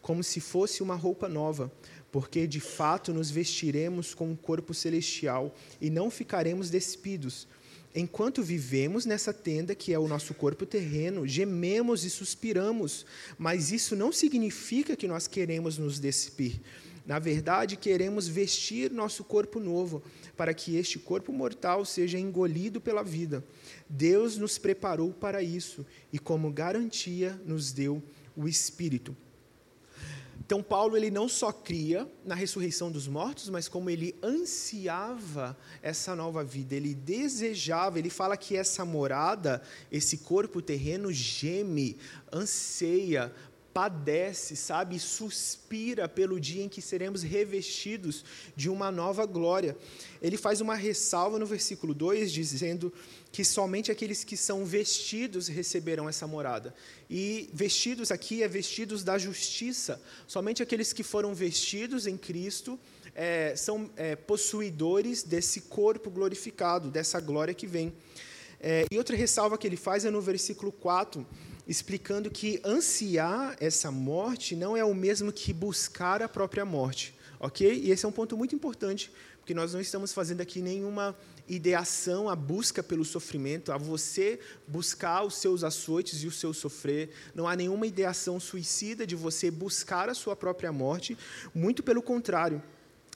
como se fosse uma roupa nova, porque de fato nos vestiremos com um corpo celestial e não ficaremos despidos. Enquanto vivemos nessa tenda, que é o nosso corpo terreno, gememos e suspiramos, mas isso não significa que nós queremos nos despir. Na verdade, queremos vestir nosso corpo novo, para que este corpo mortal seja engolido pela vida. Deus nos preparou para isso e, como garantia, nos deu o Espírito. Então Paulo ele não só cria na ressurreição dos mortos, mas como ele ansiava essa nova vida, ele desejava, ele fala que essa morada, esse corpo terreno geme, anseia, padece, sabe, suspira pelo dia em que seremos revestidos de uma nova glória. Ele faz uma ressalva no versículo 2 dizendo que somente aqueles que são vestidos receberão essa morada. E vestidos aqui é vestidos da justiça. Somente aqueles que foram vestidos em Cristo é, são é, possuidores desse corpo glorificado, dessa glória que vem. É, e outra ressalva que ele faz é no versículo 4, explicando que ansiar essa morte não é o mesmo que buscar a própria morte. Ok? E esse é um ponto muito importante, porque nós não estamos fazendo aqui nenhuma ideação, a busca pelo sofrimento, a você buscar os seus açoites e o seu sofrer. Não há nenhuma ideação suicida de você buscar a sua própria morte, muito pelo contrário.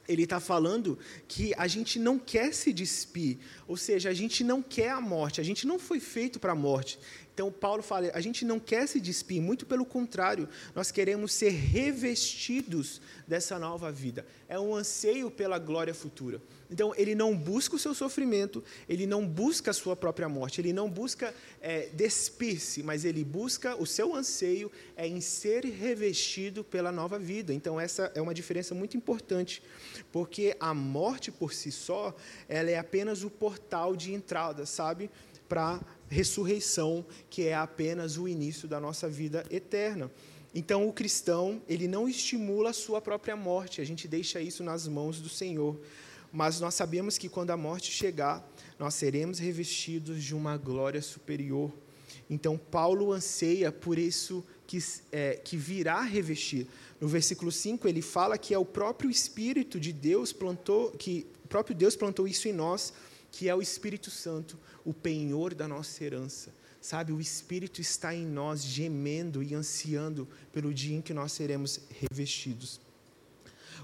Ele está falando que a gente não quer se despir, ou seja, a gente não quer a morte, a gente não foi feito para a morte. Então, Paulo fala: a gente não quer se despir, muito pelo contrário, nós queremos ser revestidos dessa nova vida. É um anseio pela glória futura. Então, ele não busca o seu sofrimento, ele não busca a sua própria morte, ele não busca é, despir-se, mas ele busca o seu anseio é em ser revestido pela nova vida. Então, essa é uma diferença muito importante, porque a morte por si só, ela é apenas o portal de entrada, sabe? Para ressurreição, que é apenas o início da nossa vida eterna. Então, o cristão, ele não estimula a sua própria morte, a gente deixa isso nas mãos do Senhor. Mas nós sabemos que quando a morte chegar, nós seremos revestidos de uma glória superior. Então, Paulo anseia por isso que, é, que virá revestir. No versículo 5, ele fala que é o próprio Espírito de Deus plantou, que o próprio Deus plantou isso em nós, que é o Espírito Santo, o penhor da nossa herança. Sabe, o Espírito está em nós, gemendo e ansiando pelo dia em que nós seremos revestidos.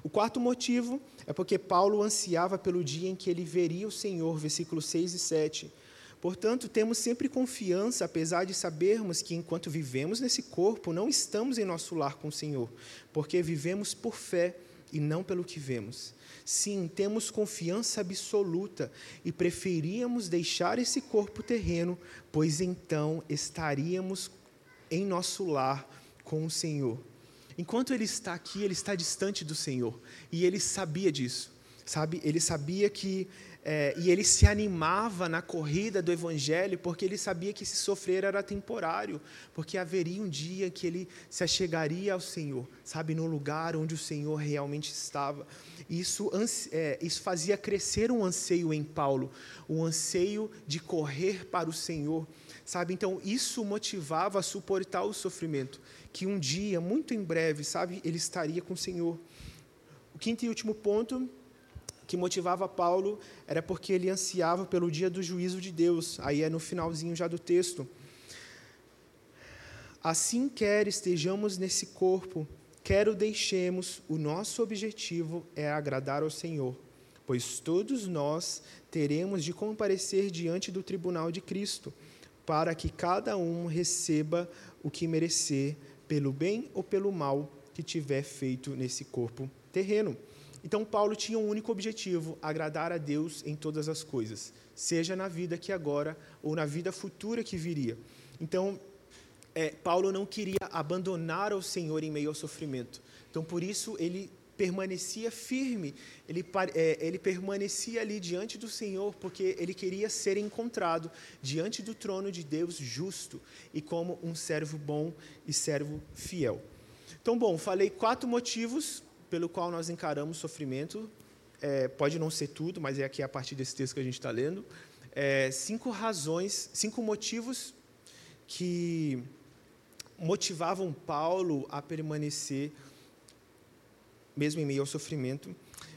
O quarto motivo é porque Paulo ansiava pelo dia em que ele veria o Senhor, versículos 6 e 7. Portanto, temos sempre confiança, apesar de sabermos que enquanto vivemos nesse corpo, não estamos em nosso lar com o Senhor, porque vivemos por fé e não pelo que vemos. Sim, temos confiança absoluta e preferíamos deixar esse corpo terreno, pois então estaríamos em nosso lar com o Senhor. Enquanto ele está aqui, ele está distante do Senhor, e ele sabia disso, sabe? Ele sabia que é, e ele se animava na corrida do Evangelho, porque ele sabia que esse sofrer era temporário, porque haveria um dia que ele se achegaria ao Senhor, sabe, no lugar onde o Senhor realmente estava. Isso, é, isso fazia crescer um anseio em Paulo, um anseio de correr para o Senhor, sabe? Então, isso motivava a suportar o sofrimento, que um dia, muito em breve, sabe, ele estaria com o Senhor. O quinto e último ponto que motivava Paulo era porque ele ansiava pelo dia do juízo de Deus. Aí é no finalzinho já do texto. Assim quer estejamos nesse corpo, quer o deixemos, o nosso objetivo é agradar ao Senhor, pois todos nós teremos de comparecer diante do tribunal de Cristo, para que cada um receba o que merecer, pelo bem ou pelo mal que tiver feito nesse corpo terreno. Então, Paulo tinha um único objetivo: agradar a Deus em todas as coisas, seja na vida que agora ou na vida futura que viria. Então, é, Paulo não queria abandonar o Senhor em meio ao sofrimento. Então, por isso, ele permanecia firme, ele, é, ele permanecia ali diante do Senhor, porque ele queria ser encontrado diante do trono de Deus justo e como um servo bom e servo fiel. Então, bom, falei quatro motivos pelo qual nós encaramos sofrimento. É, pode não ser tudo, mas é aqui a partir desse texto que a gente está lendo. É, cinco razões, cinco motivos que motivavam Paulo a permanecer mesmo em meio ao sofrimento.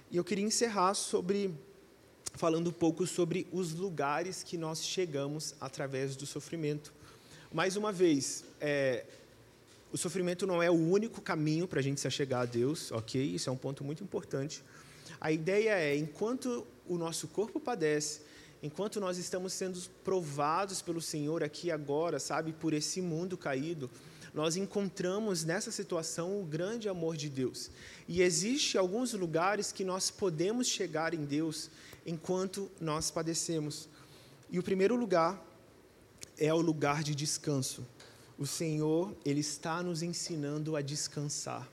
E eu queria encerrar sobre falando um pouco sobre os lugares que nós chegamos através do sofrimento. Mais uma vez, é, o sofrimento não é o único caminho para a gente se achegar a Deus, ok? Isso é um ponto muito importante. A ideia é, enquanto o nosso corpo padece, enquanto nós estamos sendo provados pelo Senhor aqui agora, sabe, por esse mundo caído, nós encontramos nessa situação o grande amor de Deus. E existe alguns lugares que nós podemos chegar em Deus enquanto nós padecemos. E o primeiro lugar é o lugar de descanso. O Senhor, ele está nos ensinando a descansar.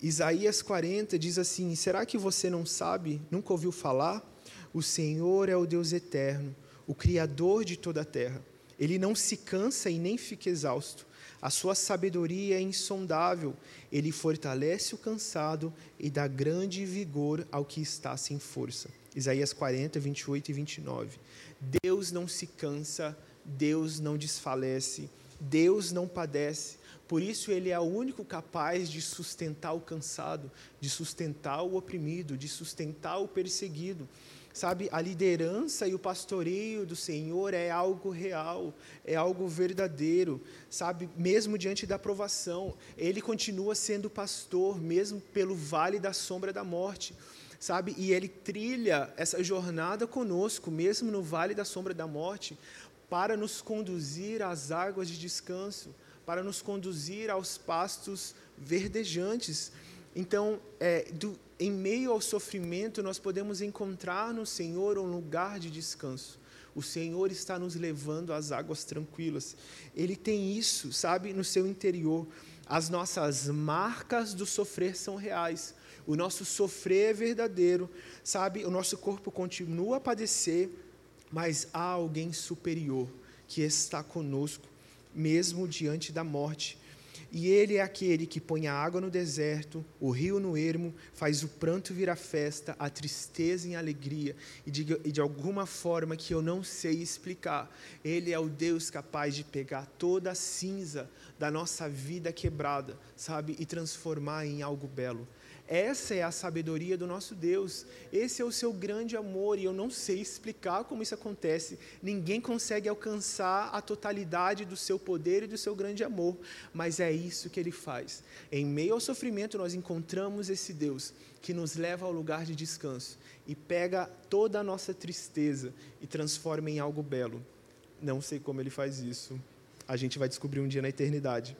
Isaías 40 diz assim: Será que você não sabe, nunca ouviu falar? O Senhor é o Deus eterno, o Criador de toda a terra. Ele não se cansa e nem fica exausto. A sua sabedoria é insondável. Ele fortalece o cansado e dá grande vigor ao que está sem força. Isaías 40, 28 e 29. Deus não se cansa, Deus não desfalece, Deus não padece. Por isso, Ele é o único capaz de sustentar o cansado, de sustentar o oprimido, de sustentar o perseguido. Sabe, a liderança e o pastoreio do Senhor é algo real, é algo verdadeiro, sabe, mesmo diante da provação, ele continua sendo pastor, mesmo pelo vale da sombra da morte, sabe, e ele trilha essa jornada conosco, mesmo no vale da sombra da morte, para nos conduzir às águas de descanso, para nos conduzir aos pastos verdejantes. Então, é, do, em meio ao sofrimento, nós podemos encontrar no Senhor um lugar de descanso. O Senhor está nos levando às águas tranquilas. Ele tem isso, sabe, no seu interior. As nossas marcas do sofrer são reais. O nosso sofrer é verdadeiro, sabe? O nosso corpo continua a padecer, mas há alguém superior que está conosco, mesmo diante da morte. E ele é aquele que põe a água no deserto, o rio no ermo, faz o pranto virar festa, a tristeza em alegria, e de, e de alguma forma que eu não sei explicar, ele é o Deus capaz de pegar toda a cinza da nossa vida quebrada, sabe, e transformar em algo belo. Essa é a sabedoria do nosso Deus. Esse é o seu grande amor e eu não sei explicar como isso acontece. Ninguém consegue alcançar a totalidade do seu poder e do seu grande amor, mas é isso que ele faz. Em meio ao sofrimento, nós encontramos esse Deus que nos leva ao lugar de descanso e pega toda a nossa tristeza e transforma em algo belo. Não sei como ele faz isso. A gente vai descobrir um dia na eternidade.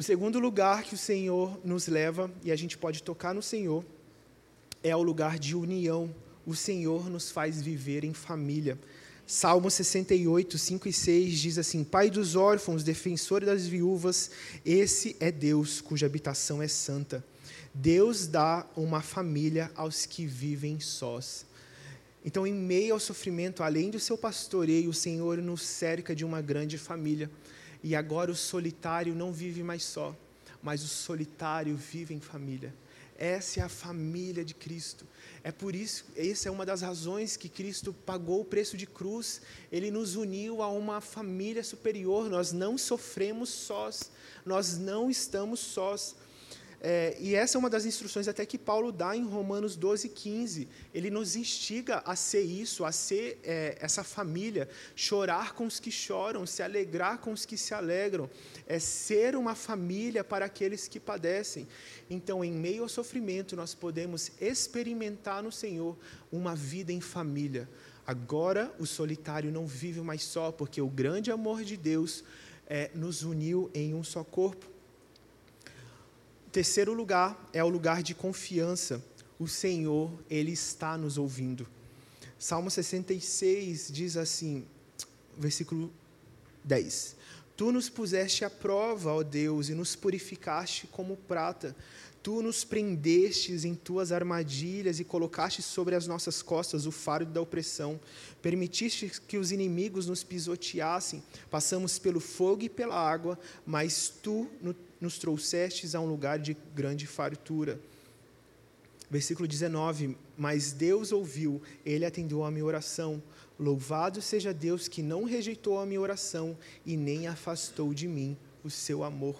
O segundo lugar que o Senhor nos leva, e a gente pode tocar no Senhor, é o lugar de união. O Senhor nos faz viver em família. Salmo 68, 5 e 6 diz assim: Pai dos órfãos, defensor das viúvas, esse é Deus cuja habitação é santa. Deus dá uma família aos que vivem sós. Então, em meio ao sofrimento, além do seu pastoreio, o Senhor nos cerca de uma grande família. E agora o solitário não vive mais só, mas o solitário vive em família. Essa é a família de Cristo. É por isso, essa é uma das razões que Cristo pagou o preço de cruz. Ele nos uniu a uma família superior. Nós não sofremos sós, nós não estamos sós. É, e essa é uma das instruções até que Paulo dá em Romanos 12, 15. Ele nos instiga a ser isso, a ser é, essa família, chorar com os que choram, se alegrar com os que se alegram, é ser uma família para aqueles que padecem. Então, em meio ao sofrimento, nós podemos experimentar no Senhor uma vida em família. Agora, o solitário não vive mais só, porque o grande amor de Deus é, nos uniu em um só corpo. Terceiro lugar é o lugar de confiança. O Senhor, Ele está nos ouvindo. Salmo 66 diz assim, versículo 10: Tu nos puseste à prova, ó Deus, e nos purificaste como prata. Tu nos prendestes em tuas armadilhas e colocaste sobre as nossas costas o fardo da opressão. Permitiste que os inimigos nos pisoteassem. Passamos pelo fogo e pela água, mas tu nos trouxestes a um lugar de grande fartura. Versículo 19: Mas Deus ouviu, ele atendeu a minha oração. Louvado seja Deus que não rejeitou a minha oração e nem afastou de mim o seu amor.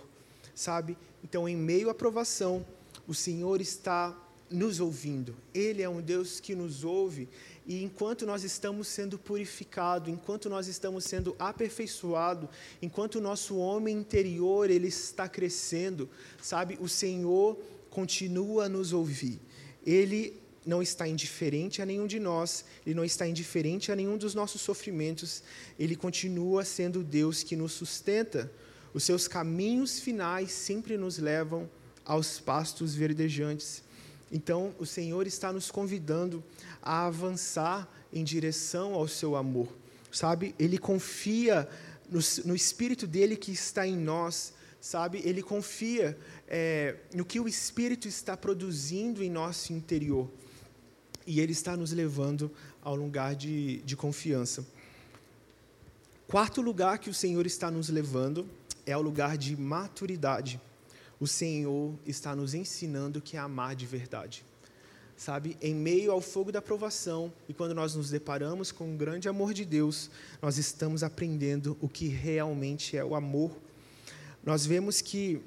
Sabe? Então, em meio à provação, o Senhor está nos ouvindo. Ele é um Deus que nos ouve e enquanto nós estamos sendo purificados, enquanto nós estamos sendo aperfeiçoados, enquanto o nosso homem interior ele está crescendo, sabe? O Senhor continua a nos ouvir. Ele não está indiferente a nenhum de nós, ele não está indiferente a nenhum dos nossos sofrimentos, ele continua sendo Deus que nos sustenta. Os seus caminhos finais sempre nos levam aos pastos verdejantes. Então, o Senhor está nos convidando a avançar em direção ao seu amor, sabe? Ele confia no, no Espírito dele que está em nós, sabe? Ele confia é, no que o Espírito está produzindo em nosso interior. E ele está nos levando ao lugar de, de confiança. Quarto lugar que o Senhor está nos levando é o lugar de maturidade. O Senhor está nos ensinando que é amar de verdade sabe, em meio ao fogo da provação, e quando nós nos deparamos com o grande amor de Deus, nós estamos aprendendo o que realmente é o amor. Nós vemos que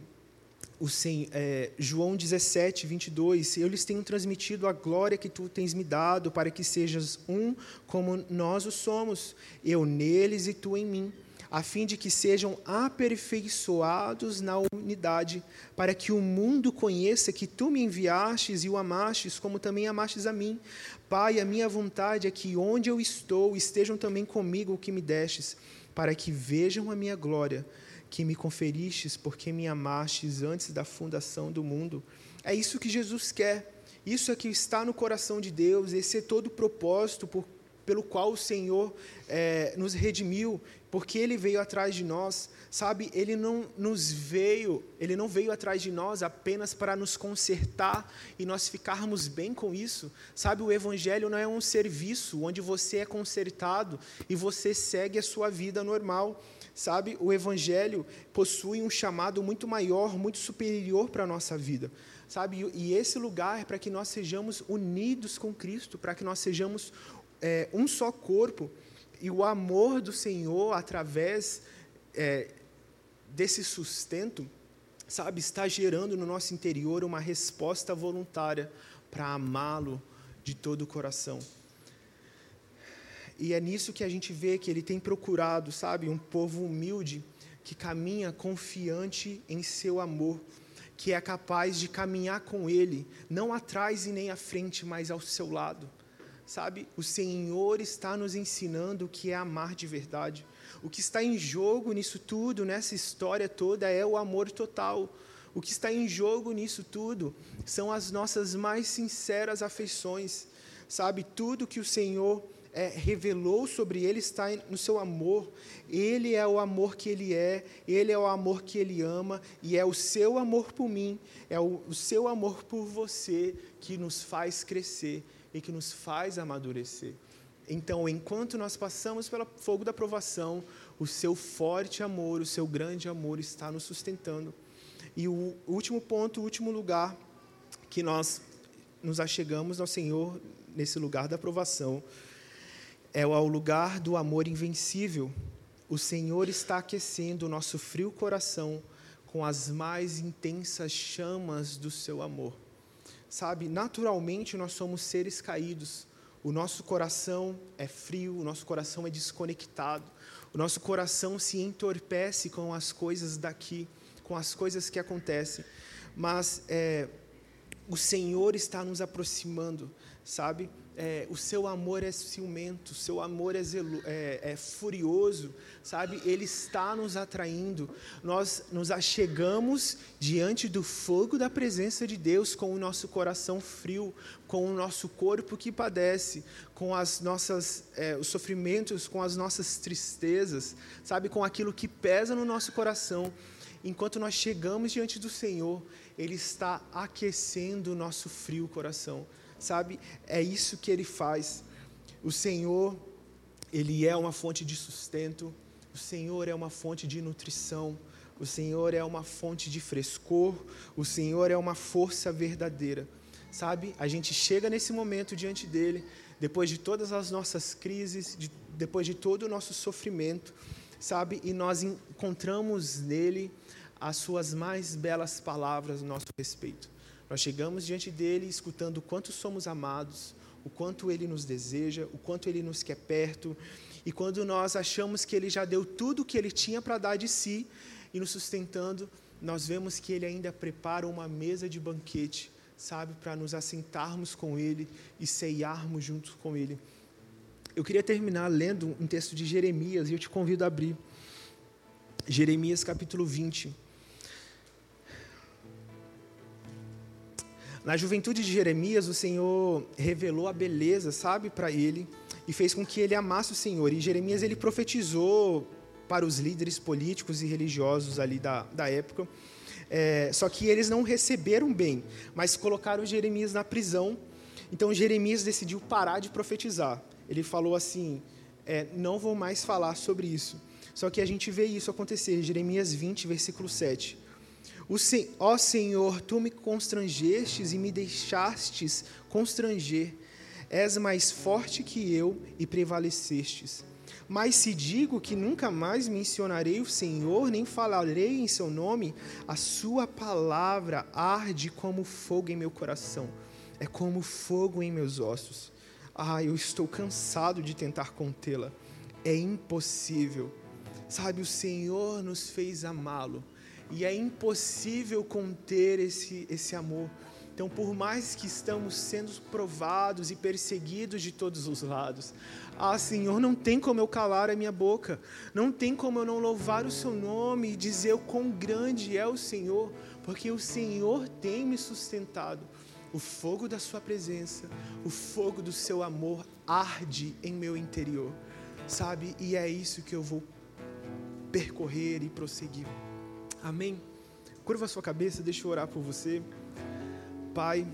o é, João 17, 22, eu lhes tenho transmitido a glória que tu tens me dado, para que sejas um como nós o somos, eu neles e tu em mim a fim de que sejam aperfeiçoados na unidade, para que o mundo conheça que tu me enviastes e o amastes, como também amastes a mim. Pai, a minha vontade é que onde eu estou estejam também comigo o que me destes, para que vejam a minha glória, que me conferistes, porque me amastes antes da fundação do mundo. É isso que Jesus quer. Isso é que está no coração de Deus, esse é todo o propósito por, pelo qual o Senhor é, nos redimiu, porque ele veio atrás de nós, sabe? Ele não nos veio, ele não veio atrás de nós apenas para nos consertar e nós ficarmos bem com isso, sabe? O evangelho não é um serviço onde você é consertado e você segue a sua vida normal, sabe? O evangelho possui um chamado muito maior, muito superior para a nossa vida. Sabe, e esse lugar é para que nós sejamos unidos com Cristo, para que nós sejamos é, um só corpo, e o amor do Senhor, através é, desse sustento, sabe, está gerando no nosso interior uma resposta voluntária para amá-lo de todo o coração. E é nisso que a gente vê que ele tem procurado, sabe, um povo humilde que caminha confiante em seu amor, que é capaz de caminhar com ele, não atrás e nem à frente, mas ao seu lado Sabe, o Senhor está nos ensinando o que é amar de verdade. O que está em jogo nisso tudo, nessa história toda, é o amor total. O que está em jogo nisso tudo são as nossas mais sinceras afeições. Sabe, tudo que o Senhor é, revelou sobre ele está no seu amor. Ele é o amor que ele é, ele é o amor que ele ama, e é o seu amor por mim, é o, o seu amor por você que nos faz crescer e que nos faz amadurecer. Então, enquanto nós passamos pelo fogo da provação, o seu forte amor, o seu grande amor está nos sustentando. E o último ponto, o último lugar que nós nos achegamos ao Senhor nesse lugar da provação é ao lugar do amor invencível. O Senhor está aquecendo o nosso frio coração com as mais intensas chamas do seu amor. Sabe, naturalmente nós somos seres caídos. O nosso coração é frio, o nosso coração é desconectado. O nosso coração se entorpece com as coisas daqui, com as coisas que acontecem. Mas é, o Senhor está nos aproximando, sabe? É, o seu amor é ciumento, o seu amor é, zelo, é, é, furioso, sabe? Ele está nos atraindo. Nós nos achegamos diante do fogo da presença de Deus com o nosso coração frio, com o nosso corpo que padece, com as nossas é, os sofrimentos, com as nossas tristezas, sabe? Com aquilo que pesa no nosso coração. Enquanto nós chegamos diante do Senhor, Ele está aquecendo o nosso frio coração sabe? É isso que ele faz. O Senhor, ele é uma fonte de sustento, o Senhor é uma fonte de nutrição, o Senhor é uma fonte de frescor, o Senhor é uma força verdadeira. Sabe? A gente chega nesse momento diante dele, depois de todas as nossas crises, de, depois de todo o nosso sofrimento, sabe? E nós encontramos nele as suas mais belas palavras a nosso respeito. Nós chegamos diante dele escutando o quanto somos amados, o quanto ele nos deseja, o quanto ele nos quer perto. E quando nós achamos que ele já deu tudo o que ele tinha para dar de si e nos sustentando, nós vemos que ele ainda prepara uma mesa de banquete, sabe, para nos assentarmos com ele e ceiarmos juntos com ele. Eu queria terminar lendo um texto de Jeremias e eu te convido a abrir. Jeremias capítulo 20. Na juventude de Jeremias, o Senhor revelou a beleza, sabe, para ele e fez com que ele amasse o Senhor. E Jeremias ele profetizou para os líderes políticos e religiosos ali da, da época. É, só que eles não receberam bem, mas colocaram Jeremias na prisão. Então Jeremias decidiu parar de profetizar. Ele falou assim: é, não vou mais falar sobre isso. Só que a gente vê isso acontecer. Jeremias 20, versículo 7. O ó Senhor, tu me constrangestes e me deixastes constranger. És mais forte que eu e prevalecestes. Mas se digo que nunca mais mencionarei o Senhor, nem falarei em seu nome, a sua palavra arde como fogo em meu coração, é como fogo em meus ossos. Ah, eu estou cansado de tentar contê-la. É impossível. Sabe, o Senhor nos fez amá-lo e é impossível conter esse, esse amor. Então, por mais que estamos sendo provados e perseguidos de todos os lados, ah, Senhor, não tem como eu calar a minha boca, não tem como eu não louvar o Seu nome e dizer o quão grande é o Senhor, porque o Senhor tem me sustentado. O fogo da Sua presença, o fogo do Seu amor arde em meu interior, sabe? E é isso que eu vou percorrer e prosseguir. Amém? Curva sua cabeça, deixa eu orar por você. Pai,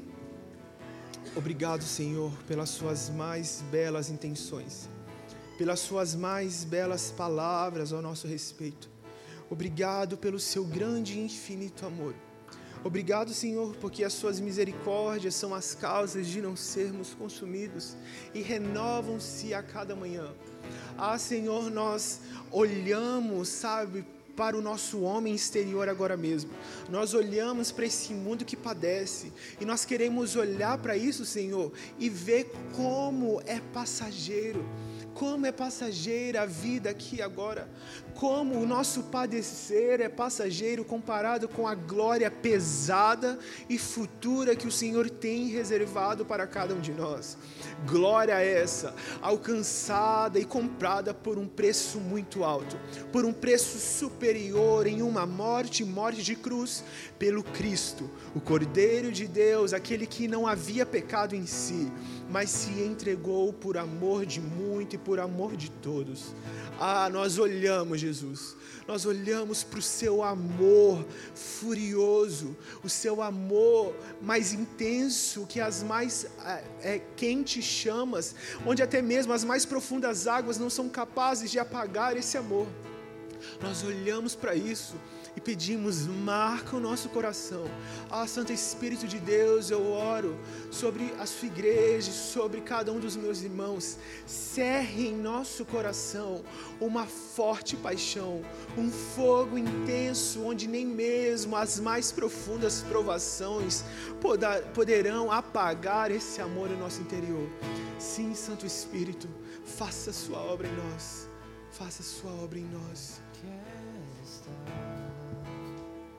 obrigado, Senhor, pelas suas mais belas intenções, pelas suas mais belas palavras ao nosso respeito. Obrigado pelo seu grande e infinito amor. Obrigado, Senhor, porque as suas misericórdias são as causas de não sermos consumidos e renovam-se a cada manhã. Ah, Senhor, nós olhamos, sabe, para o nosso homem exterior agora mesmo. Nós olhamos para esse mundo que padece e nós queremos olhar para isso, Senhor, e ver como é passageiro como é passageira a vida aqui agora, como o nosso padecer é passageiro comparado com a glória pesada e futura que o Senhor tem reservado para cada um de nós. Glória essa, alcançada e comprada por um preço muito alto, por um preço superior em uma morte, morte de cruz, pelo Cristo, o Cordeiro de Deus, aquele que não havia pecado em si mas se entregou por amor de muito e por amor de todos. Ah, nós olhamos, Jesus, nós olhamos para o seu amor furioso, o seu amor mais intenso que as mais é, é, quentes chamas, onde até mesmo as mais profundas águas não são capazes de apagar esse amor. Nós olhamos para isso e pedimos, marca o nosso coração. Ah, Santo Espírito de Deus, eu oro sobre a sua igreja, sobre cada um dos meus irmãos. Cerre em nosso coração uma forte paixão, um fogo intenso, onde nem mesmo as mais profundas provações poderão apagar esse amor em nosso interior. Sim, Santo Espírito, faça a sua obra em nós. Faça a sua obra em nós.